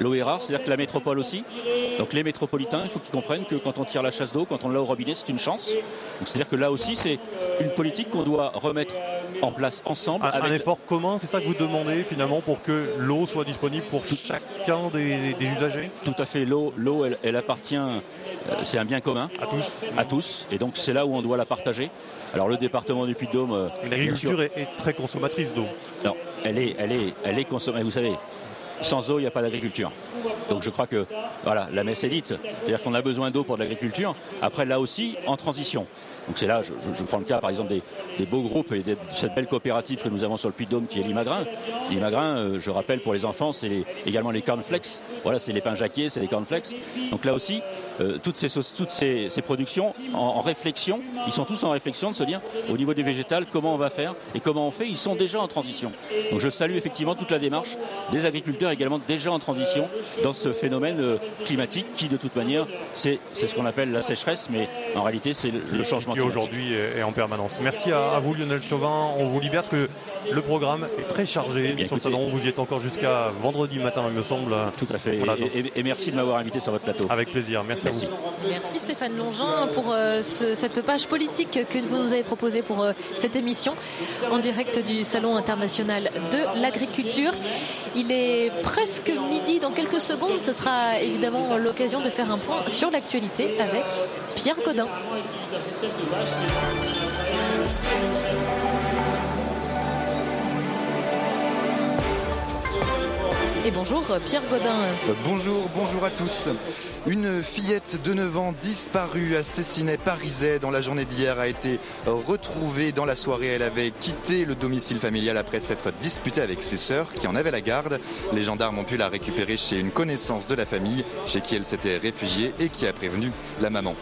L'eau est rare, c'est-à-dire que la métropole aussi. Donc les métropolitains, il faut qu'ils comprennent que quand on tire la chasse d'eau, quand on l'a au robinet, c'est une chance. Donc c'est-à-dire que là aussi, c'est une politique qu'on doit remettre en place ensemble. un, avec un effort commun, c'est ça que vous demandez finalement pour que l'eau soit disponible pour chacun des, des usagers? Tout à fait. L'eau, l'eau, elle, elle appartient. Euh, c'est un bien commun. À tous. À tous. Et donc c'est là où on doit la partager. Alors le département du Puy-de-Dôme. euh, L'agriculture sûr- est, est très consommatrice d'eau. Non, elle est, elle est, elle est consommée. Vous savez, sans eau, il n'y a pas d'agriculture. Donc je crois que voilà, la messe est dite. C'est-à-dire qu'on a besoin d'eau pour de l'agriculture. Après, là aussi, en transition. Donc c'est là, je, prends le cas par exemple des, beaux groupes et de cette belle coopérative que nous avons sur le Puy-de-Dôme qui est l'Imagrin. L'Imagrin, euh, je rappelle pour les enfants, c'est également les cornflakes. Voilà, c'est les pains jaqués, c'est les cornflakes. Donc là aussi, euh, toutes, ces, productions en, en, réflexion, ils sont tous en réflexion de se dire au niveau du végétal comment on va faire et comment on fait. Ils sont déjà en transition. Donc je salue effectivement toute la démarche des agriculteurs également déjà en transition dans ce phénomène euh, climatique qui de toute manière c'est ce qu'on appelle la sécheresse, mais en réalité c'est le, le changement qui aujourd'hui est en permanence. Merci à, à, vous Lionel Chauvin. On vous libère parce que le programme est très chargé. Bien, sur le salon, vous y êtes encore jusqu'à vendredi matin, il me semble. Tout à fait. Voilà, et, et, et, merci de m'avoir invité sur votre plateau. Avec plaisir. Merci, merci. à vous. Merci Stéphane Longin pour euh, ce, cette page politique que vous nous avez proposée pour euh, cette émission en direct du Salon international de l'agriculture. Il est presque midi dans quelques secondes. Ce sera évidemment l'occasion de faire un point sur l'actualité avec Pierre Godin. Et bonjour Pierre Godin. Bonjour, bonjour à tous. Une fillette de 9 ans disparue à Cessinet-Parisais dans la journée d'hier a été retrouvée dans la soirée. Elle avait quitté le domicile familial après s'être disputée avec ses sœurs qui en avaient la garde. Les gendarmes ont pu la récupérer chez une connaissance de la famille chez qui elle s'était réfugiée et qui a prévenu la maman.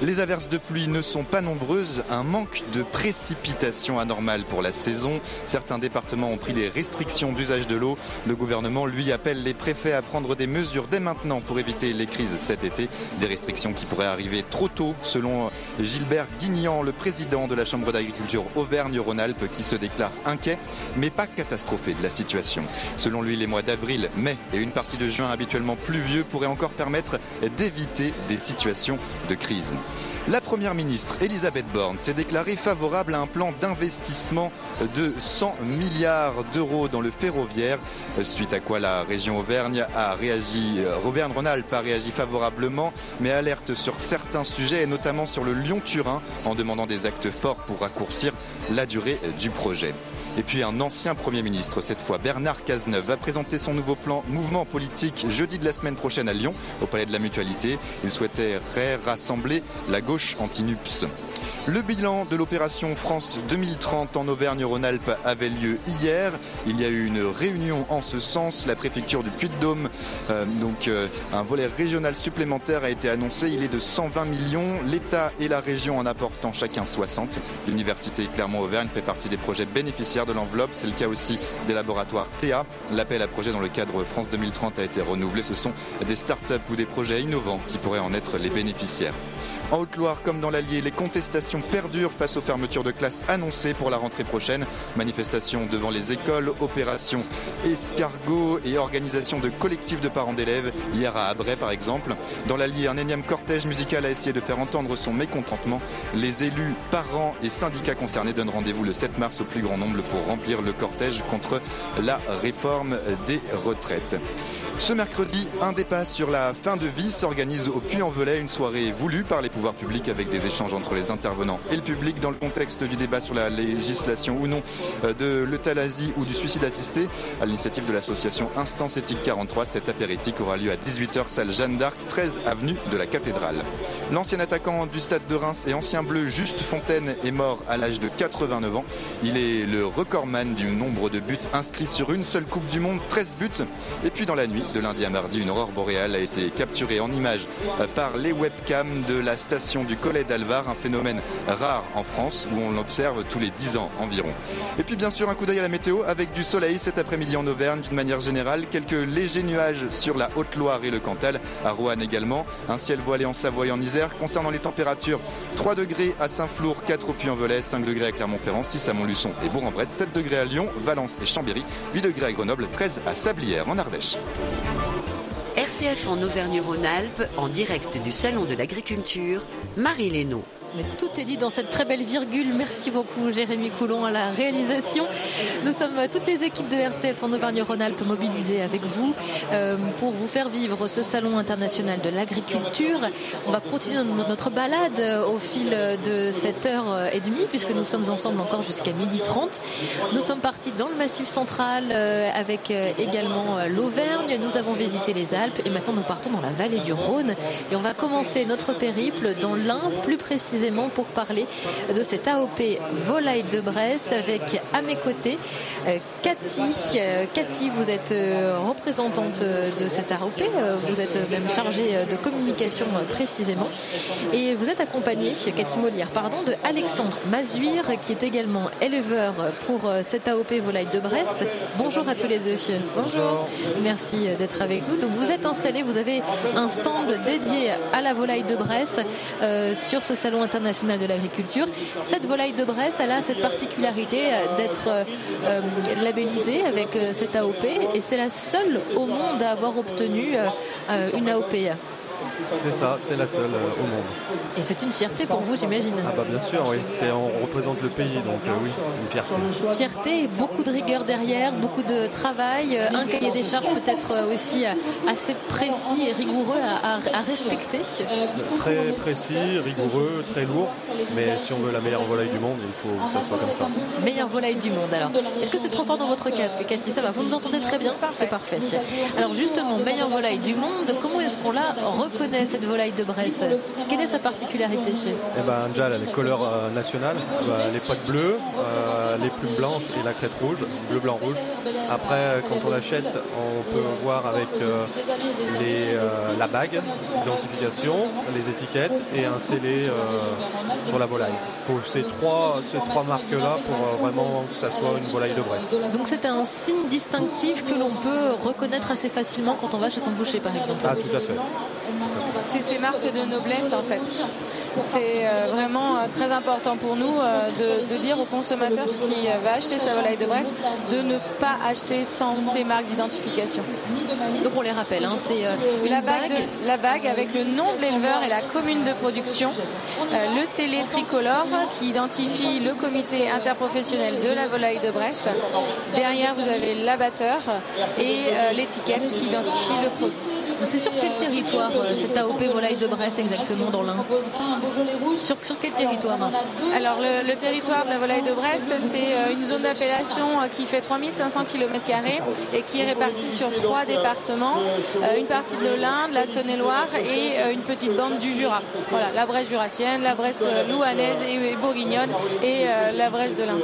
Les averses de pluie ne sont pas nombreuses. Un manque de précipitations anormales pour la saison. Certains départements ont pris des restrictions d'usage de l'eau. Le gouvernement, lui, appelle les préfets à prendre des mesures dès maintenant pour éviter les crises cet été. Des restrictions qui pourraient arriver trop tôt, selon Gilbert Guignan, le président de la Chambre d'agriculture Auvergne-Rhône-Alpes, qui se déclare inquiet, mais pas catastrophé de la situation. Selon lui, les mois d'avril, mai et une partie de juin habituellement pluvieux pourraient encore permettre d'éviter des situations de crise. La première ministre Elisabeth Borne s'est déclarée favorable à un plan d'investissement de 100 milliards d'euros dans le ferroviaire, suite à quoi la région Auvergne a réagi, Auvergne-Rhône-Alpes a réagi favorablement, mais alerte sur certains sujets et notamment sur le Lyon-Turin en demandant des actes forts pour raccourcir la durée du projet. Et puis un ancien Premier ministre, cette fois Bernard Cazeneuve, va présenter son nouveau plan mouvement politique jeudi de la semaine prochaine à Lyon, au Palais de la Mutualité. Il souhaitait rassembler la gauche anti-NUPS. Le bilan de l'opération France 2030 en Auvergne-Rhône-Alpes avait lieu hier. Il y a eu une réunion en ce sens. La préfecture du Puy-de-Dôme, euh, donc euh, un volet régional supplémentaire a été annoncé. Il est de 120 millions. L'État et la région en apportant chacun 60. L'université Clermont-Auvergne fait partie des projets bénéficiaires de l'enveloppe. C'est le cas aussi des laboratoires TEA. L'appel à projet dans le cadre France 2030 a été renouvelé. Ce sont des start-up ou des projets innovants qui pourraient en être les bénéficiaires. En Haute-Loire comme dans l'Allier, les contestations perdurent face aux fermetures de classes annoncées pour la rentrée prochaine. Manifestations devant les écoles, opérations escargots et organisation de collectifs de parents d'élèves, hier à Abray par exemple. Dans l'Allier, un énième cortège musical a essayé de faire entendre son mécontentement. Les élus, parents et syndicats concernés donnent rendez-vous le 7 mars au plus grand nombre pour remplir le cortège contre la réforme des retraites. Ce mercredi, un débat sur la fin de vie s'organise au Puy-en-Velay, une soirée voulue par les pouvoirs publics avec des échanges entre les intervenants et le public dans le contexte du débat sur la législation ou non de l'euthanasie ou du suicide assisté. À l'initiative de l'association Instance Éthique 43, cet apéritif aura lieu à 18h, salle Jeanne d'Arc, 13 avenue de la Cathédrale. L'ancien attaquant du stade de Reims et ancien bleu Juste Fontaine est mort à l'âge de 89 ans. Il est le recordman du nombre de buts inscrits sur une seule Coupe du Monde, 13 buts. Et puis dans la nuit, de lundi à mardi, une aurore boréale a été capturée en images par les webcams de la station du Collet d'Alvar, un phénomène rare en France où on l'observe tous les 10 ans environ. Et puis bien sûr un coup d'œil à la météo avec du soleil cet après-midi en Auvergne d'une manière générale, quelques légers nuages sur la Haute-Loire et le Cantal, à Roanne également, un ciel voilé en Savoie et en Isère. Concernant les températures, 3 degrés à Saint-Flour, 4 au Puy-en-Velay, 5 degrés à Clermont-Ferrand, 6 à Montluçon et Bourg-en-Bresse, 7 degrés à Lyon, Valence et Chambéry, 8 degrés à Grenoble, 13 à Sablières en Ardèche. RCF en Auvergne-Rhône-Alpes, en direct du Salon de l'Agriculture, Marie Lénaud. Mais tout est dit dans cette très belle virgule. Merci beaucoup Jérémy Coulon à la réalisation. Nous sommes toutes les équipes de RCF en Auvergne-Rhône-Alpes mobilisées avec vous euh, pour vous faire vivre ce salon international de l'agriculture. On va continuer notre balade au fil de cette heure et demie puisque nous sommes ensemble encore jusqu'à midi 30. Nous sommes partis dans le massif central euh, avec également l'Auvergne. Nous avons visité les Alpes et maintenant nous partons dans la vallée du Rhône et on va commencer notre périple dans l'Ain plus précisément précisément pour parler de cette AOP volaille de Bresse avec à mes côtés euh, Cathy. Euh, Cathy, vous êtes euh, représentante de cette AOP, vous êtes même chargée de communication précisément et vous êtes accompagnée, Cathy Molière, pardon, de Alexandre Mazuire qui est également éleveur pour cette AOP volaille de Bresse. Bonjour à tous les deux. Bonjour. Merci d'être avec nous. Donc vous êtes installé, vous avez un stand dédié à la volaille de Bresse sur ce salon international de l'agriculture. Cette volaille de Bresse, a cette particularité d'être euh, labellisée avec euh, cette AOP et c'est la seule au monde à avoir obtenu euh, une AOP. C'est ça, c'est la seule au monde. Et c'est une fierté pour vous, j'imagine. Ah bah bien sûr, oui. on représente le pays, donc oui, c'est une fierté. Fierté, beaucoup de rigueur derrière, beaucoup de travail, un cahier des charges peut-être aussi assez précis et rigoureux à, à, respecter. Très précis, rigoureux, très lourd, mais si on veut la meilleure volaille du monde, il faut que ça soit comme ça. Meilleure volaille du monde alors. Est-ce que c'est trop fort dans votre casque, Cathy Ça va, vous nous entendez très bien? C'est parfait. Alors justement, meilleure volaille du monde, comment est-ce qu'on la reconnaît cette volaille de Bresse? Quelle est sa particularité? Eh ben, déjà, elle a les couleurs euh, nationales, euh, les pattes bleues, euh, les plumes blanches et la crête rouge, bleu, blanc, rouge. Après, quand on l'achète, on peut voir avec les, la bague d'identification, les étiquettes et un scellé sur la volaille. Il faut ces trois, ces trois marques-là pour vraiment que ça soit une volaille de Bresse. Donc c'est un signe distinctif que l'on peut reconnaître assez facilement quand on va chez son boucher par exemple. Ah tout à fait. C'est ces marques de noblesse en fait c'est euh, vraiment euh, très important pour nous euh, de, dire au consommateur qui va acheter sa volaille de Bresse de ne pas acheter sans ces marques d'identification. Donc on les rappelle, hein, c'est la bague, la bague avec le nom de l'éleveur et la commune de production, le scellé tricolore qui identifie le comité interprofessionnel de la volaille de Bresse. Derrière vous avez l'abatteur et l'étiquette qui identifie le produit. C'est sur quel territoire cette AOP volaille de Bresse exactement dans l'Ain sur, quel territoire Alors le, territoire de la volaille de Brest, c'est euh, une zone d'appellation euh, qui fait 3500 km et qui est répartie sur trois départements, euh, une partie de l'Inde, la Saône-et-Loire et une petite bande du Jura. Voilà, la Bresse jurassienne, la Bresse louanaise et bourguignonne et la Bresse de l'Inde.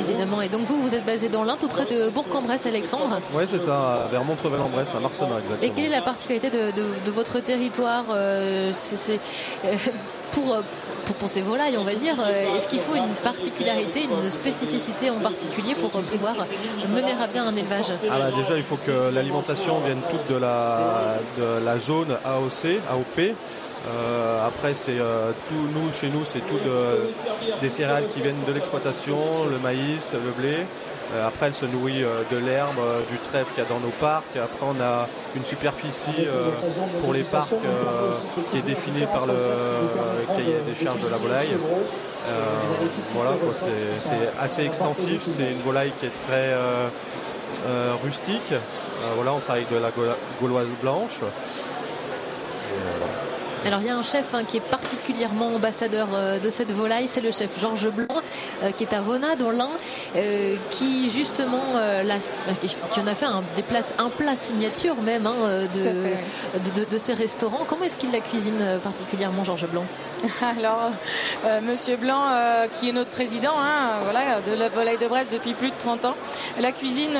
Évidemment, et donc vous, vous êtes basé dans l'Inde, tout près de Bourg-en-Bresse, Alexandre Oui, c'est ça, vers Montrevel-en-Bresse, à Marcenat, exactement. Et quelle est la particularité de, votre territoire pour, euh, pour, pour, ces volailles, on va dire, euh, est-ce qu'il faut une particularité, une spécificité en particulier pour pouvoir mener à bien un élevage? Ah bah Déjà, il faut que l'alimentation vienne toute de la, de la zone AOC, AOP. Euh, après, c'est tout, nous, chez nous, c'est tout des céréales qui viennent de l'exploitation, le maïs, le blé. Euh, après, elle se nourrit euh, de l'herbe, euh, du trèfle qu'il y a dans nos parcs. Après, on a une superficie pour les parcs qui est définie par le cahier des charges de la volaille. voilà, c'est assez extensif. C'est une volaille qui est très rustique. voilà, on travaille avec de la gauloise blanche. Alors il y a un chef hein, qui est particulièrement ambassadeur euh, de cette volaille, c'est le chef Georges Blanc, euh, qui est à Vona dans l'Ain, euh, qui justement qui en a fait un, des places, un plat signature même hein, de, de, ces restaurants. Comment est-ce qu'il la cuisine particulièrement, Georges Blanc? Alors, Monsieur Blanc, qui est notre président hein, voilà, de la volaille de Brest depuis plus de 30 ans, la cuisine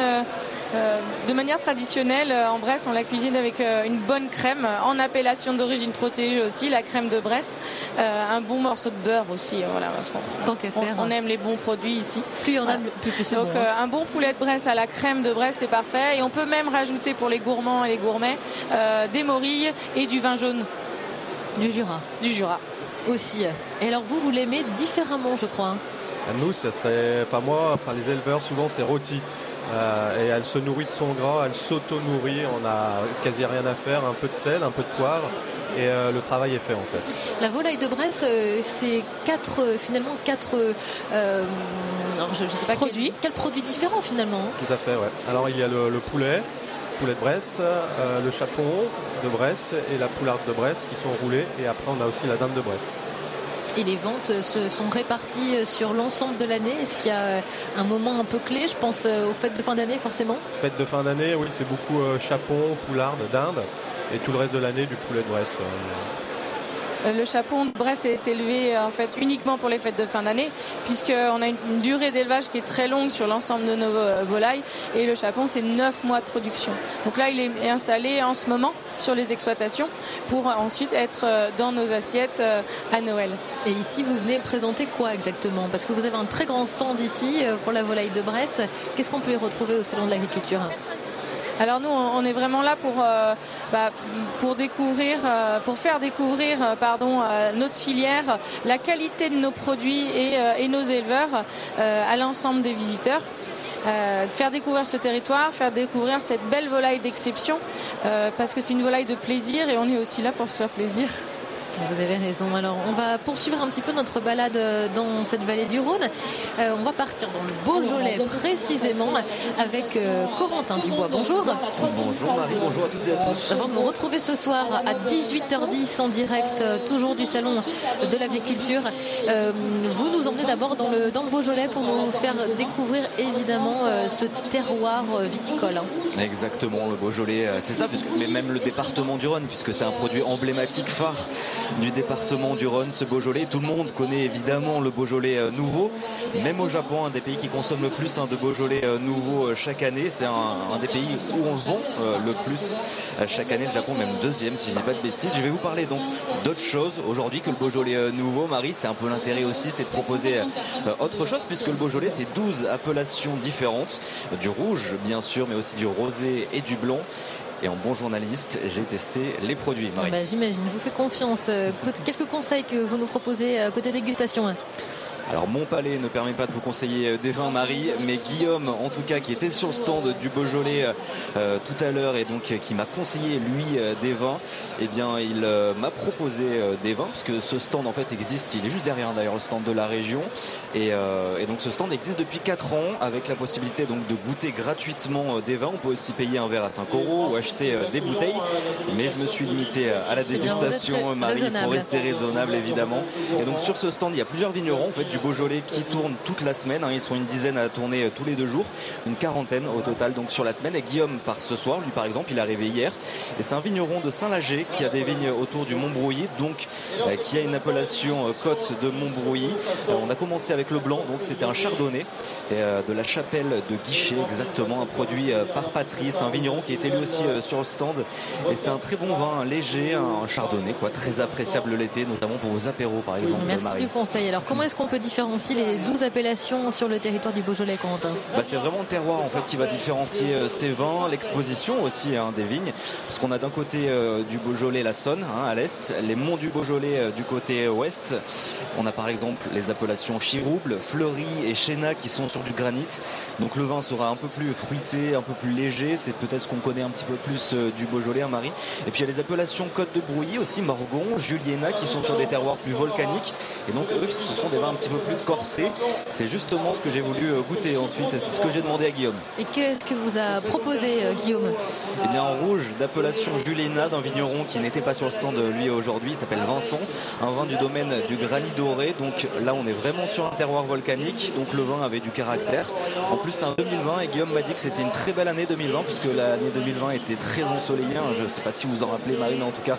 euh, de manière traditionnelle, euh, en Bresse, on la cuisine avec euh, une bonne crème, en appellation d'origine protégée aussi, la crème de Bresse, un bon morceau de beurre aussi, voilà, parce Tant qu'à faire. On, aime les bons produits ici. Plus on a, plus, c'est Donc bon, hein. un bon poulet de Bresse à la crème de Bresse, c'est parfait. Et on peut même rajouter pour les gourmands et les gourmets des morilles et du vin jaune. Du Jura. Du Jura. Aussi. Et alors vous, vous l'aimez différemment, je crois. Hein. Nous, ça serait, enfin moi, enfin les éleveurs, souvent c'est rôti. Euh, et elle se nourrit de son gras, elle s'auto-nourrit, on n'a quasi rien à faire, un peu de sel, un peu de poivre et euh, le travail est fait en fait. La volaille de Bresse, euh, c'est quatre finalement quatre je, sais pas produits. Quel, produit différent finalement Tout à fait, ouais. Alors il y a le, poulet, poulet de Bresse, le chapon de Bresse et la poularde de Bresse qui sont roulés et après on a aussi la dame de Bresse et les ventes se sont réparties euh, sur l'ensemble de l'année. Est-ce qu'il y a euh, un moment un peu clé Je pense euh, aux fêtes de fin d'année forcément? Fêtes de fin d'année, oui, c'est beaucoup chapon, poularde, dinde et tout le reste de l'année du poulet de Bresse. Le chapon de Bresse est élevé en fait uniquement pour les fêtes de fin d'année, puisqu'on a une, une durée d'élevage qui est très longue sur l'ensemble de nos volailles, et le chapon c'est 9 mois de production. Donc là, il est installé en ce moment sur les exploitations pour ensuite être dans nos assiettes à Noël. Et ici, vous venez présenter quoi exactement? Parce que vous avez un très grand stand ici pour la volaille de Bresse. Qu'est-ce qu'on peut y retrouver au Salon de l'Agriculture? Alors nous, on est vraiment là pour, euh, bah, pour découvrir, euh, pour faire découvrir, euh, notre filière, la qualité de nos produits et, et nos éleveurs à l'ensemble des visiteurs. faire découvrir ce territoire, faire découvrir cette belle volaille d'exception, parce que c'est une volaille de plaisir et on est aussi là pour se faire plaisir. Vous avez raison. Alors, on va poursuivre un petit peu notre balade dans cette vallée du Rhône. Euh, on va partir dans le Beaujolais précisément avec euh, Corentin Dubois. Bonjour. Bonjour Marie, bonjour à toutes et à tous. Avant de vous retrouver ce soir à 18h10 en direct, euh, toujours du Salon de l'Agriculture, vous nous emmenez d'abord dans le, dans le Beaujolais pour nous faire découvrir évidemment ce terroir viticole. Exactement, le Beaujolais, c'est ça, puisque, mais même le département du Rhône, puisque c'est un produit emblématique phare du département du Rhône, ce Beaujolais. Tout le monde connaît évidemment le Beaujolais euh, nouveau, même au Japon, un des pays qui consomme le plus hein, de Beaujolais euh, nouveau euh, chaque année. C'est un, des pays où on vend le plus chaque année. Le Japon, même deuxième, si je dis pas de bêtises. Je vais vous parler donc d'autres choses aujourd'hui que le Beaujolais nouveau. Marie, c'est un peu l'intérêt aussi, c'est de proposer autre chose, puisque le Beaujolais, c'est 12 appellations différentes. Du rouge, bien sûr, mais aussi du rosé et du blanc. Et en bon journaliste, j'ai testé les produits. Ah bah, j'imagine, je vous fais confiance. Euh, quelques conseils que vous nous proposez euh, côté dégustation. Alors mon palais ne permet pas de vous conseiller euh, des vins Marie, mais Guillaume en tout cas qui était sur le stand du Beaujolais euh, tout à l'heure et donc qui m'a conseillé lui euh, des vins, eh bien il m'a proposé des vins parce que ce stand en fait existe, il est juste derrière d'ailleurs le stand de la région. Et, donc ce stand existe depuis 4 ans avec la possibilité donc de goûter gratuitement des vins. On peut aussi payer un verre à 5 euros ou acheter des bouteilles, mais je me suis limité à la dégustation Marie, il faut rester raisonnable évidemment. Et donc sur ce stand il y a plusieurs vignerons. En fait du Beaujolais qui tourne toute la semaine. Hein. Ils sont une dizaine à tourner euh, tous les deux jours, une quarantaine au total donc sur la semaine. Et Guillaume part ce soir, lui par exemple, il est arrivé hier. Et c'est un vigneron de Saint-Lager qui a des vignes autour du Montbrouilly, donc euh, qui a une appellation euh, côte de Montbrouilly. on a commencé avec le blanc, donc c'était un chardonnay de la chapelle de Guichet, exactement, un produit par Patrice, un vigneron qui était lui aussi sur le stand. Et c'est un très bon vin, léger, un chardonnay, quoi, très appréciable l'été, notamment pour vos apéros par exemple. Merci du conseil. Alors comment est-ce qu'on peut différencie les 12 appellations sur le territoire du Beaujolais, Corentin? Bah, C'est vraiment le terroir en fait qui va différencier euh, ces vins, l'exposition aussi hein, des vignes, parce qu'on a d'un côté euh, du Beaujolais la Saône hein, à l'est, les monts du Beaujolais euh, du côté ouest. On a par exemple les appellations Chirouble, Fleury et Chéna qui sont sur du granit. Donc le vin sera un peu plus fruité, un peu plus léger. C'est peut-être ce qu'on connaît un petit peu plus du Beaujolais, hein, Marie. Et puis il y a les appellations Côte de Brouilly aussi, Morgon, Juliena qui sont sur des terroirs plus volcaniques. Et donc eux, ce sont des vins un petit peu plus corsé. C'est justement ce que j'ai voulu euh, goûter ensuite. C'est ce que j'ai demandé à Guillaume. Et qu'est-ce que vous a proposé euh, Guillaume? Eh bien en rouge d'appellation Juléna d'un vigneron qui n'était pas sur le stand euh, lui aujourd'hui. Il s'appelle Vincent. Un vin du domaine du granit doré. Donc là on est vraiment sur un terroir volcanique. Donc le vin avait du caractère. En plus c'est un 2020 et Guillaume m'a dit que c'était une très belle année 2020 puisque l'année 2020 était très ensoleillée. Je ne sais pas si vous en rappelez Marie mais en tout cas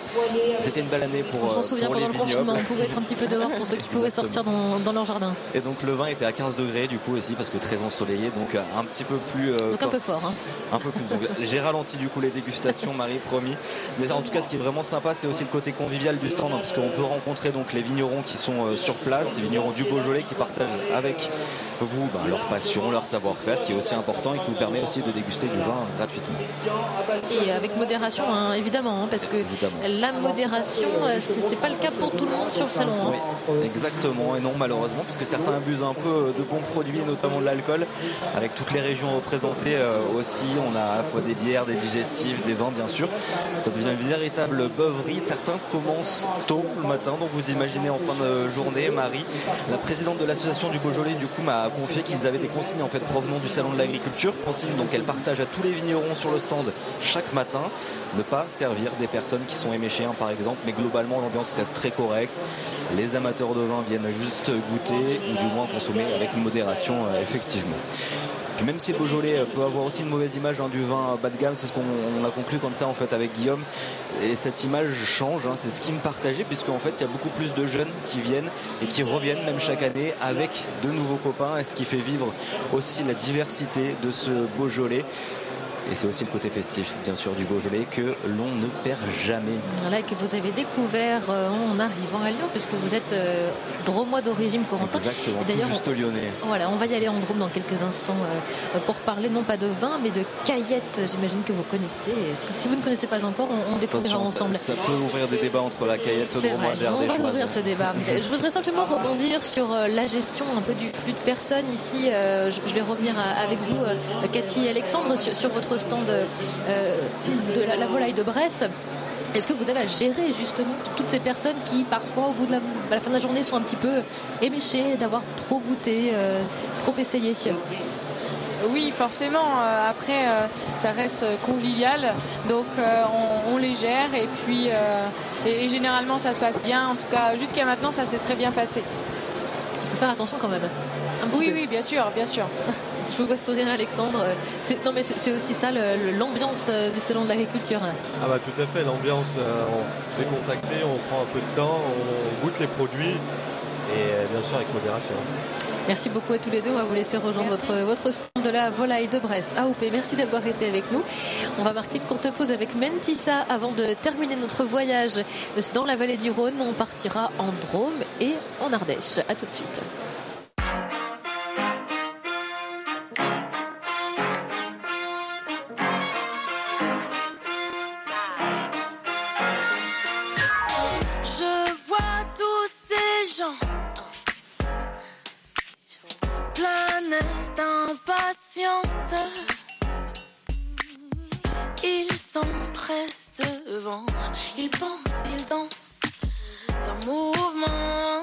c'était une belle année pour On s'en souvient pendant le confinement. On pouvait être un petit peu dehors pour ceux qui pouvaient sortir dans, dans leur jardin. Et donc le vin était à 15 degrés du coup aussi parce que très ensoleillé, donc un petit peu plus. Euh, donc un peu fort. Hein. Un peu plus. J'ai ralenti du coup les dégustations, Marie promis. Mais en tout cas, ce qui est vraiment sympa, c'est aussi le côté convivial du stand, hein, parce qu'on peut rencontrer donc les vignerons qui sont euh, sur place, les vignerons du Beaujolais qui partagent avec vous ben, leur passion, leur savoir-faire, qui est aussi important et qui vous permet aussi de déguster du vin gratuitement. Et avec modération, hein, évidemment, parce que la modération, euh, c'est pas le cas pour tout le monde sur le salon. exactement, et non malheureusement, parce que certains abusent un peu de bons produits, notamment de l'alcool, avec toutes les régions représentées euh, aussi. On a à la fois des bières, des digestifs, des vins, bien sûr. Ça devient une véritable beuverie. Certains commencent tôt le matin, donc vous imaginez en fin de journée, Marie, la présidente de l'association du Beaujolais, du coup, m'a confié qu'ils avaient des consignes en fait provenant du salon de l'agriculture, consignes donc elle partage à tous les vignerons sur le stand chaque matin, ne pas servir des personnes qui sont éméchéens par exemple, mais globalement l'ambiance reste très correcte. Les amateurs de vin viennent juste goûter ou du moins consommer avec modération, euh, effectivement. Même si Beaujolais peut avoir aussi une mauvaise image hein, du vin bas de gamme, c'est ce qu'on a conclu comme ça en fait avec Guillaume. Et cette image change, hein, c'est ce qui me partageait, puisqu'en fait il y a beaucoup plus de jeunes qui viennent et qui reviennent même chaque année avec de nouveaux copains, et ce qui fait vivre aussi la diversité de ce Beaujolais. Et c'est aussi le côté festif, bien sûr, du Beaujolais que l'on ne perd jamais. Voilà, que vous avez découvert euh, en arrivant à Lyon, puisque vous êtes euh, dromois d'origine Corentin. Exactement, Et d'ailleurs, juste lyonnais. Voilà, on va y aller en Drôme dans quelques instants euh, pour parler non pas de vin, mais de caillettes. J'imagine que vous connaissez. Et Si, si vous ne connaissez pas encore, on, on découvrira ça, ensemble. ça peut ouvrir des débats entre la caillette, C'est le et on va ouvrir ce débat. Je voudrais simplement rebondir sur euh, la gestion un peu du flux de personnes ici. euh, Je je vais revenir à- avec vous, Cathy et Alexandre, sur, sur votre stand euh, de la, la volaille de Bresse. Est-ce que vous avez à gérer justement toutes ces personnes qui parfois au bout de la, à la fin de la journée sont un petit peu éméchées d'avoir trop goûté, euh, trop essayé? Oui, forcément. euh, Après, ça reste convivial, donc on, on les gère et puis et, et généralement ça se passe bien. En tout cas, jusqu'à maintenant, ça s'est très bien passé. Il faut faire attention quand même. Un petit Oui, peu. oui, bien sûr, bien sûr. Je vous vois sourire Alexandre. C'est- Non mais c'est aussi ça l'ambiance euh, du salon de l'agriculture. Ah bah tout à fait, l'ambiance euh, on- décontractée, on prend un peu de temps, on goûte les produits et euh, bien sûr avec modération. Merci beaucoup à tous les deux. On va vous laisser rejoindre votre, votre stand de la volaille de Bresse AOP. Merci d'avoir été avec nous. On va marquer une courte pause avec Mentissa avant de terminer notre voyage dans la vallée du Rhône. On partira en Drôme et en Ardèche. À tout de suite. Impatiente. Ils s'empressent devant, ils pensent, ils dansent d'un mouvement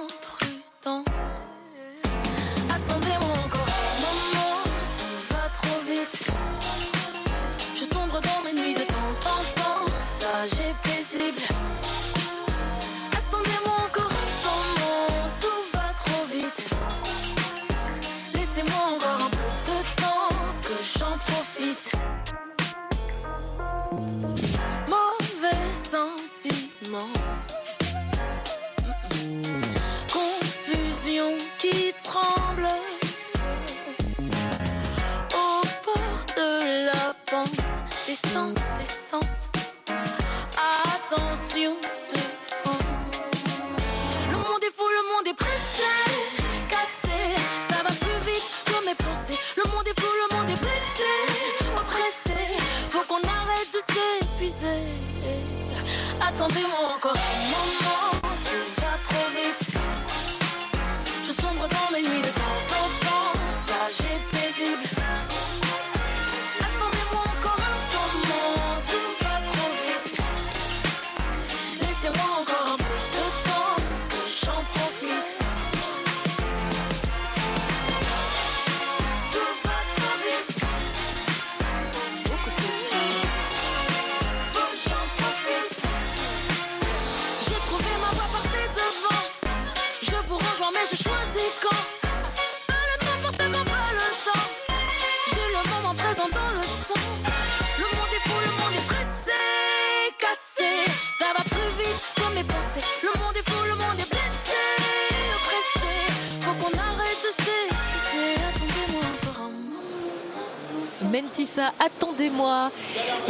attendez-moi.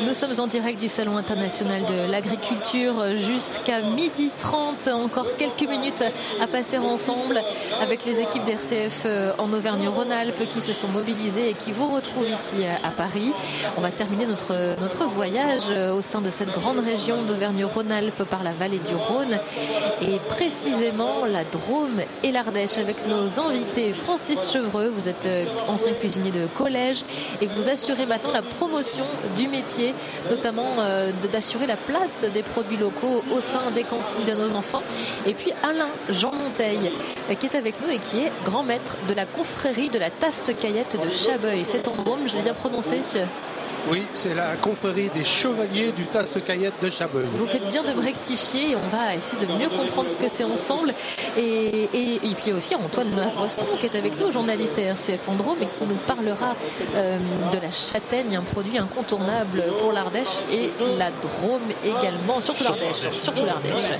Nous sommes en direct du Salon international de l'agriculture jusqu'à midi 30. Encore quelques minutes à passer ensemble avec les équipes d'RCF euh, en Auvergne-Rhône-Alpes qui se sont mobilisées et qui vous retrouvent ici à Paris. On va terminer notre, notre voyage euh, au sein de cette grande région d'Auvergne-Rhône-Alpes par la vallée du Rhône et précisément la Drôme et l'Ardèche avec nos invités. Francis Chevreux, vous êtes euh, ancien cuisinier de collège et vous assurez maintenant la promotion du métier, notamment euh, d'assurer la place des produits locaux au sein des cantines de nos enfants. Et puis Alain Jean Monteil, euh, qui est avec nous et qui est grand maître de la confrérie de la Taste Caillette de Chabeuil. C'est en Drôme, je l'ai bien prononcé. Oui, c'est la confrérie des chevaliers du Tasse Caillette de Chabeuil. Vous faites bien de me rectifier, on va essayer de mieux comprendre ce que c'est ensemble. Et, et, et puis aussi Antoine Loistron qui est avec nous, journaliste à RCF Andro, mais qui nous parlera euh, de la châtaigne, un produit incontournable pour l'Ardèche et la Drôme également, surtout l'Ardèche. Surtout l'Ardèche.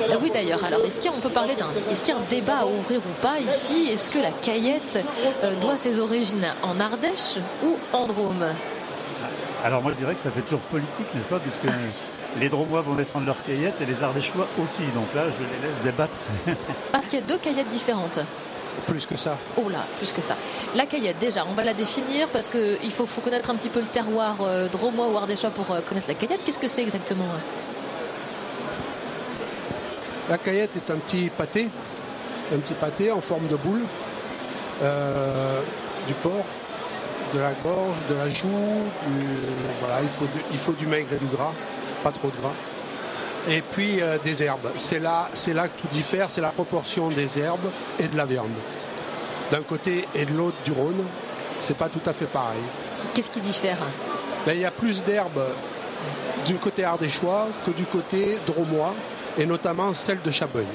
Euh, oui d'ailleurs, alors est-ce qu'on peut parler d'un est-ce qu'il y a un débat à ouvrir ou pas ici? Est-ce que la caillette euh, doit ses origines en Ardèche ou en Drôme? Alors moi je dirais que ça fait toujours politique, n'est-ce pas Puisque les Dromois vont défendre leur caillette et les Ardéchois aussi. Donc là, je les laisse débattre. Parce qu'il y a deux caillettes différentes. Plus que ça. Oh là, plus que ça. La caillette, déjà, on va la définir parce qu'il faut, faut connaître un petit peu le terroir euh, dromois ou ardéchois pour euh, connaître la caillette. Qu'est-ce que c'est exactement hein? La caillette est un petit pâté, un petit pâté en forme de boule, euh, du porc, de la gorge, de la joue. du- voilà, il faut, du, il faut du maigre et du gras, pas trop de gras. Et puis euh, des herbes. C'est là, c'est là que tout diffère, c'est la proportion des herbes et de la viande. D'un côté et de l'autre du Rhône, c'est pas tout à fait pareil. Qu'est-ce qui diffère? Ben, il y a plus d'herbes du côté ardéchois que du côté dromois, et notamment celle de Chabeuil.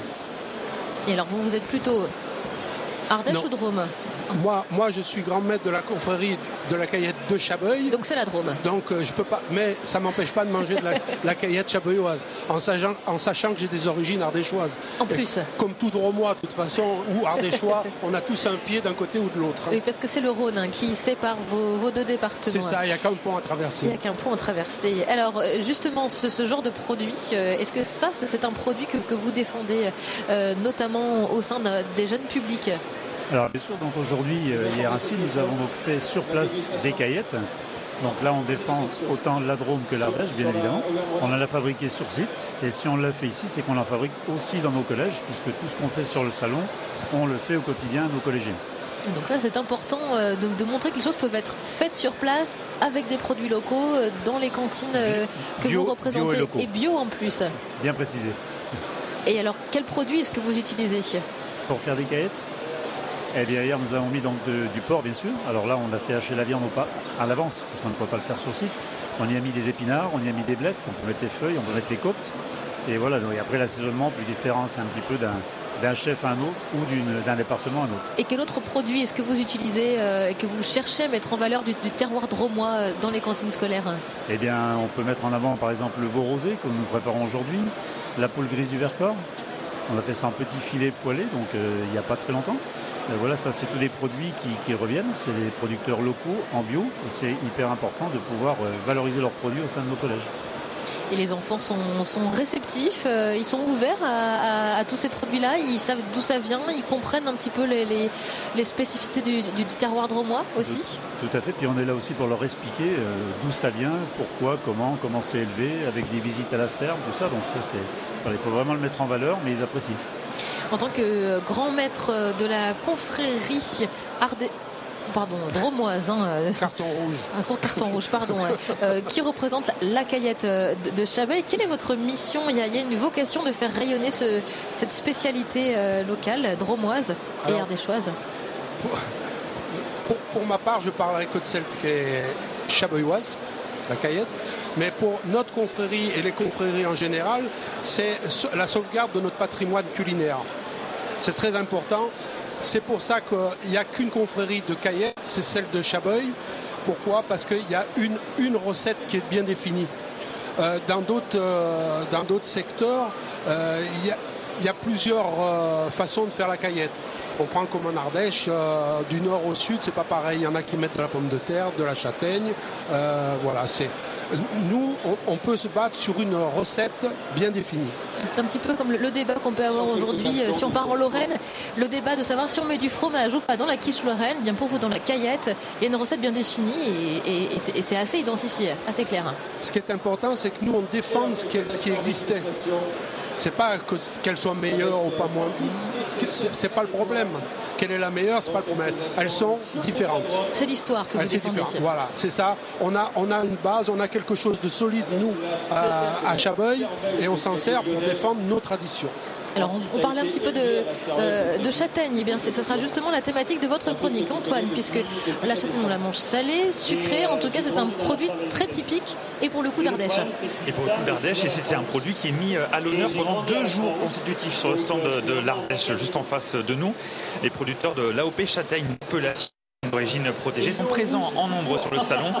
Et alors, vous, vous êtes plutôt Ardèche Non. ou Drôme? Moi, moi, je suis grand maître de la confrérie de la caillette de Chabeuil. Donc c'est la Drôme. Donc euh, je peux pas, mais ça m'empêche pas de manger de la, la caillette chabeuilloise, en sachant, en sachant que j'ai des origines ardéchoises. En Et plus. comme tout dromois, de toute façon, ou ardéchois, on a tous un pied d'un côté ou de l'autre. Oui, parce que c'est le Rhône hein, qui sépare vos, vos deux départements. C'est ça, il n'y a qu'un pont à Il traverser. n'y a qu'un pont à traverser. Alors, euh, justement, ce, ce genre de produit, euh, est-ce que ça, c'est un produit que, que vous défendez, euh, notamment au sein des jeunes publics? Alors bien sûr, donc aujourd'hui, euh, hier ainsi, nous avons donc fait sur place des caillettes. Donc là, on défend autant la Drôme que l'Ardèche, bien évidemment. On a la fabriquée sur site. Et si on l'a fait ici, c'est qu'on la fabrique aussi dans nos collèges, puisque tout ce qu'on fait sur le salon, on le fait au quotidien à nos collégiens. Donc ça, c'est important euh, de, de montrer que les choses peuvent être faites sur place avec des produits locaux euh, dans les cantines que bio- vous bio représentez et locaux. bio en plus. Bien précisé. Et alors, quel produit est-ce que vous utilisez? Pour faire des caillettes? Eh bien, hier, nous avons mis donc de- du porc, bien sûr. Alors là, on a fait hacher la viande au pas, à l'avance, parce qu'on ne peut pas le faire sur site. On y a mis des épinards, on y a mis des blettes, on peut mettre les feuilles, on peut mettre les côtes. Et voilà, donc, et après l'assaisonnement, plus différent, c'est un petit peu d'un d'un chef à un autre ou d'un département à un autre. Et quel autre produit est-ce que vous utilisez euh, et que vous cherchez à mettre en valeur du, du terroir dromois euh, dans les cantines scolaires? Eh bien, on peut mettre en avant, par exemple, le veau rosé, comme nous préparons aujourd'hui, la poule grise du Vercors. On a fait ça en petits filets poêlés, donc euh, il n'y a pas très longtemps. Voilà, ça, c'est tous des produits qui, qui reviennent. C'est les producteurs locaux en bio. Et c'est hyper important de pouvoir euh, valoriser leurs produits au sein de nos collèges. Et les enfants sont, sont réceptifs, euh, ils sont ouverts à, à- à tous ces produits-là, ils savent d'où ça vient, ils comprennent un petit peu les, les- les spécificités du, du- du terroir dromois aussi. Tout à fait. Puis on est là aussi pour leur expliquer euh, d'où ça vient, pourquoi, comment, comment c'est élevé, avec des visites à la ferme, tout ça. Donc ça, c'est, voilà, il faut vraiment le mettre en valeur, mais ils apprécient. En tant que grand maître de la confrérie Ardé... Pardon, dromoise. hein, euh, Carton rouge. Un court carton rouge, pardon. Euh, qui représente la caillette euh, de, Chabeuil. Quelle est votre mission? Il y, a, il y a une vocation de faire rayonner ce- cette spécialité locale, dromoise et Alors, ardéchoise? Pour, pour ma part, je parlerai que de celle qui est chabeuilloise, la caillette. Mais pour notre confrérie et les confréries en général, c'est la sauvegarde de notre patrimoine culinaire. C'est très important. C'est pour ça qu'il n'y a qu'une confrérie de caillette, c'est celle de Chabeuil. Pourquoi? Parce qu'il y a une, recette qui est bien définie. Euh, dans d'autres euh, dans d'autres secteurs, euh, il y, a, plusieurs façons de faire la caillette. On prend comme en Ardèche, euh, du nord au sud, c'est pas pareil. Il y en a qui mettent de la pomme de terre, de la châtaigne. Euh, voilà, c'est. Nous, on, on peut se battre sur une recette bien définie. C'est un petit peu comme le, le débat qu'on peut avoir aujourd'hui. euh, si on part en Lorraine, le débat de savoir si on met du fromage ou pas dans la quiche lorraine, bien pour vous dans la caillette, il y a une recette bien définie et, et- et c'est- assez identifié, assez clair. Ce qui est important, c'est que nous, on défend ce qui, ce qui existait. C'est pas que- qu'elle soit meilleure ou pas moins. C'est pas le problème. Quelle est la meilleure, c'est pas le problème. Elles sont différentes. C'est l'histoire que vous défendez. Voilà, c'est ça. On a, on a une base, on a quelque chose de solide, nous, à, à Chabeuil, et on s'en sert pour défendre nos traditions. Alors on, parlait un petit peu de, euh, de châtaigne, eh bien c'est- ce sera justement la thématique de votre chronique Antoine, puisque la châtaigne on la mange salée, sucrée, en tout cas c'est un produit très typique et pour le coup d'Ardèche. Et pour le coup d'Ardèche, et c'était un produit qui est mis euh, à l'honneur pendant deux jours consécutifs sur le stand de, l'Ardèche, juste en face de nous. Les producteurs de l'AOP Châtaigne d'origine protégée sont présents en nombre sur le salon.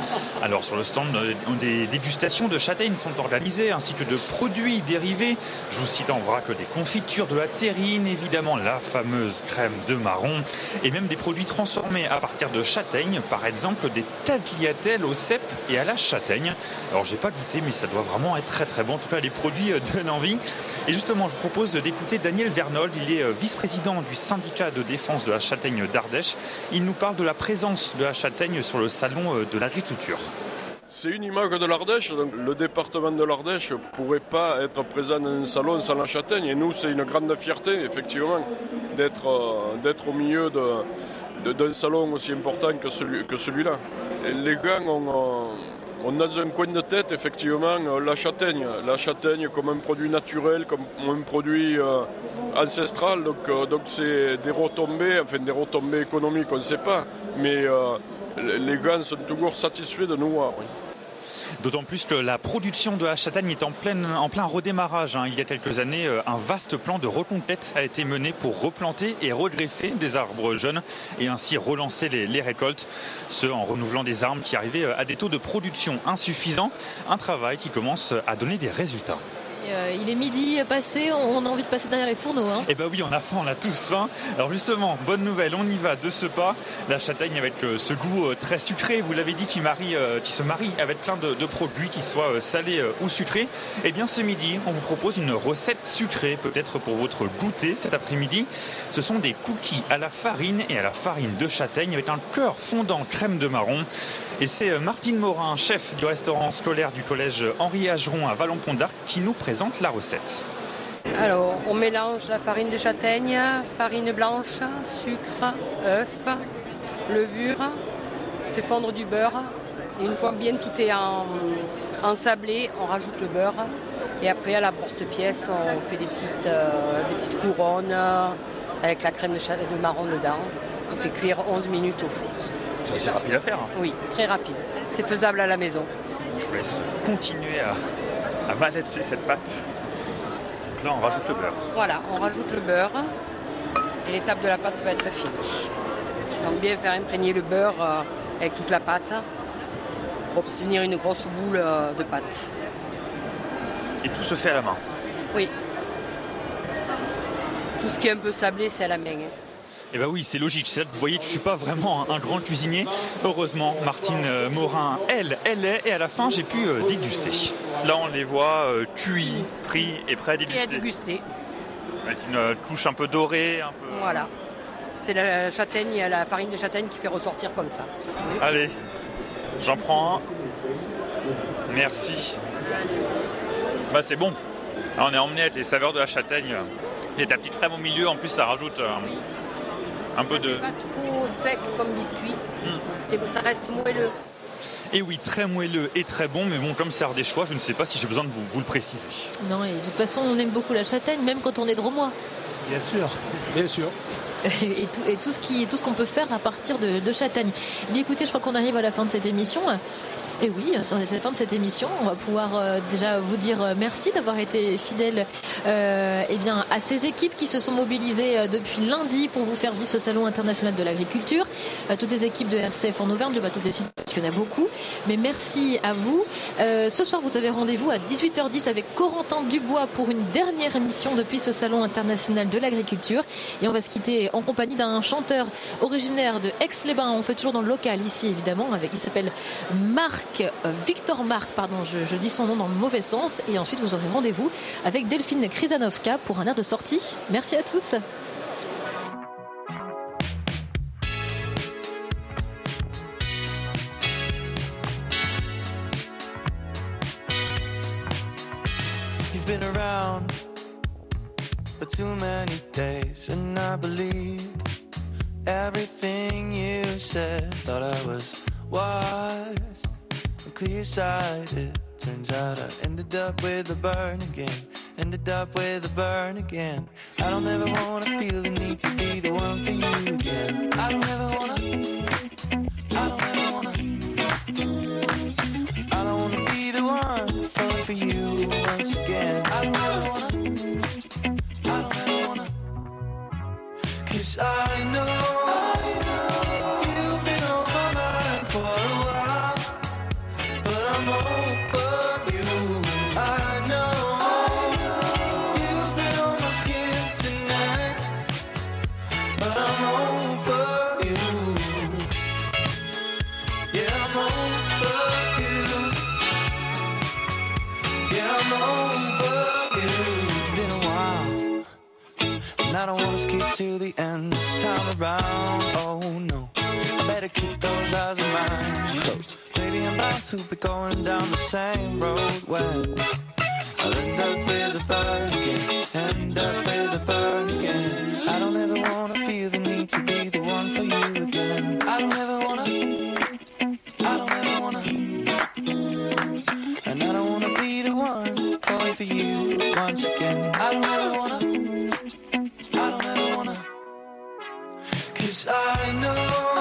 Alors sur le stand, euh, des dégustations de châtaignes sont organisées ainsi que de produits dérivés. Je vous cite en vrac des confitures, de la terrine, évidemment la fameuse crème de marron et même des produits transformés à partir de châtaignes, par exemple des tagliatelles au cèpe et à la châtaigne. Alors j'ai pas goûté mais ça doit vraiment être très très bon. En tout cas les produits euh, donnent envie. Et justement je vous propose d'écouter Daniel Vernold, il est euh, vice-président du syndicat de défense de la châtaigne d'Ardèche. Il nous parle de la présence de la châtaigne sur le salon euh, de l'agriculture. C'est une image de l'Ardèche. donc Le département de l'Ardèche ne pourrait pas être présent dans un salon sans la châtaigne. Et nous, c'est une grande fierté, effectivement, d'être euh, au milieu d'un salon aussi important que celui- que celui-là. Les gens ont, ont dans un coin de tête, effectivement, euh, la châtaigne. La châtaigne comme un produit naturel, comme un produit euh, ancestral. Donc, euh, donc c'est des retombées, enfin des retombées économiques, on ne sait pas. Mais les gens sont toujours satisfaits de nous voir. D'autant plus que la production de la châtaigne est en, plein redémarrage. hein. Il y a quelques années, euh, un vaste plan de reconquête a été mené pour replanter et regreffer des arbres jeunes et ainsi relancer les, les récoltes, ce en renouvelant des arbres qui arrivaient euh, à des taux de production insuffisants. Un travail qui commence à donner des résultats. Euh, il est midi passé, on a envie de passer derrière les fourneaux. Hein. Eh ben oui, on a faim, on a tous faim. Alors justement, bonne nouvelle, on y va de ce pas. La châtaigne avec euh, ce goût euh, très sucré, vous l'avez dit, qui, se marie avec plein de, produits, qui soient salés ou sucrés. Eh bien ce midi, on vous propose une recette sucrée, peut-être pour votre goûter cet après-midi. Ce sont des cookies à la farine et à la farine de châtaigne avec un cœur fondant crème de marron. Et c'est euh, Martine Morin, chef du restaurant scolaire du collège Henri Ageron à Vallon-Pont d'Arc, qui nous présente la recette. Alors, on mélange la farine de châtaigne, farine blanche, sucre, œuf, levure, on fait fondre du beurre. Et une fois bien tout est en, ensablé, on rajoute le beurre. Et après, à la porte-pièce, on fait des petites, euh, couronnes euh, avec la crème de, de marron dedans. On fait cuire 11 minutes au four. C'est assez rapide à faire. hein. Oui, très rapide. C'est faisable à la maison. Je vous laisse continuer à, à malaxer cette pâte. Donc là, on rajoute le beurre. Voilà, on rajoute le beurre et l'étape de la pâte va être finie. Donc bien faire imprégner le beurre euh, avec toute la pâte pour obtenir une grosse boule euh, de pâte. Et tout se fait à la main. Oui. Tout ce qui est un peu sablé, c'est à la main. Eh ben oui, c'est logique. C'est là que vous voyez que je suis pas vraiment un, grand cuisinier. Heureusement, Martine euh, Morin, elle, elle est. Et à la fin, j'ai pu euh, déguster. Là, on les voit euh, cuits, pris et prêts à Et à déguster. déguster. Avec une touche un peu dorée. Un peu... Voilà. C'est la châtaigne, la farine de châtaigne qui fait ressortir comme ça. Allez, j'en prends un. Merci. Bah c'est bon. Là, on est emmené avec les saveurs de la châtaigne. Il y a ta petite crème au milieu. En plus, ça rajoute euh, un peu de. Pas trop sec comme biscuit. C'est- Ça reste moelleux. Et oui, très moelleux et très bon, mais bon, comme c'est des choix, je ne sais pas si j'ai besoin de vous, vous le préciser. Non, et de toute façon, on aime beaucoup la châtaigne, même quand on est dromois. Bien sûr. Bien sûr. Et tout, et tout ce qui, tout ce qu'on peut faire à partir de, de châtaigne. Mais écoutez, je crois qu'on arrive à la fin de cette émission. Et oui, c'est la fin de cette émission. On va pouvoir euh, déjà vous dire euh, merci d'avoir été fidèle euh, eh bien, à ces équipes qui se sont mobilisées euh, depuis lundi pour vous faire vivre ce salon international de l'agriculture. Toutes les équipes de RCF en Auvergne, je pas toutes les citer parce qu'il y en a beaucoup. Mais merci à vous. Euh, ce soir, vous avez rendez-vous à 18h10 avec Corentin Dubois pour une dernière émission depuis ce salon international de l'agriculture. Et on va se quitter en compagnie d'un chanteur originaire de Aix-les-Bains. On fait toujours dans le local ici, évidemment. Il s'appelle Marc, euh, Victor Marc, pardon, je, je dis son nom dans le mauvais sens. Et ensuite, vous aurez rendez-vous avec Delphine Krizanovka pour un air de sortie. Merci à tous. Around for too many days, and I believed everything you said. Thought I was wise clear sighted. Turns out I ended up with a burn again. ended up with a burn again. I don't ever wanna feel the need to be the one for you again. I don't ever wanna. I don't ever the one for you once again. I don't ever wanna. I don't ever wanna. Cause I know. The end this time around. Oh no, I better keep those eyes of mine closed. Maybe I'm bound to be going down the same road when I'll end up with a burn again. End up with a burn again. I don't ever wanna feel the need to be the one for you again. I don't ever wanna. I don't ever wanna. And I don't wanna be the one falling for you once again. I don't ever I know.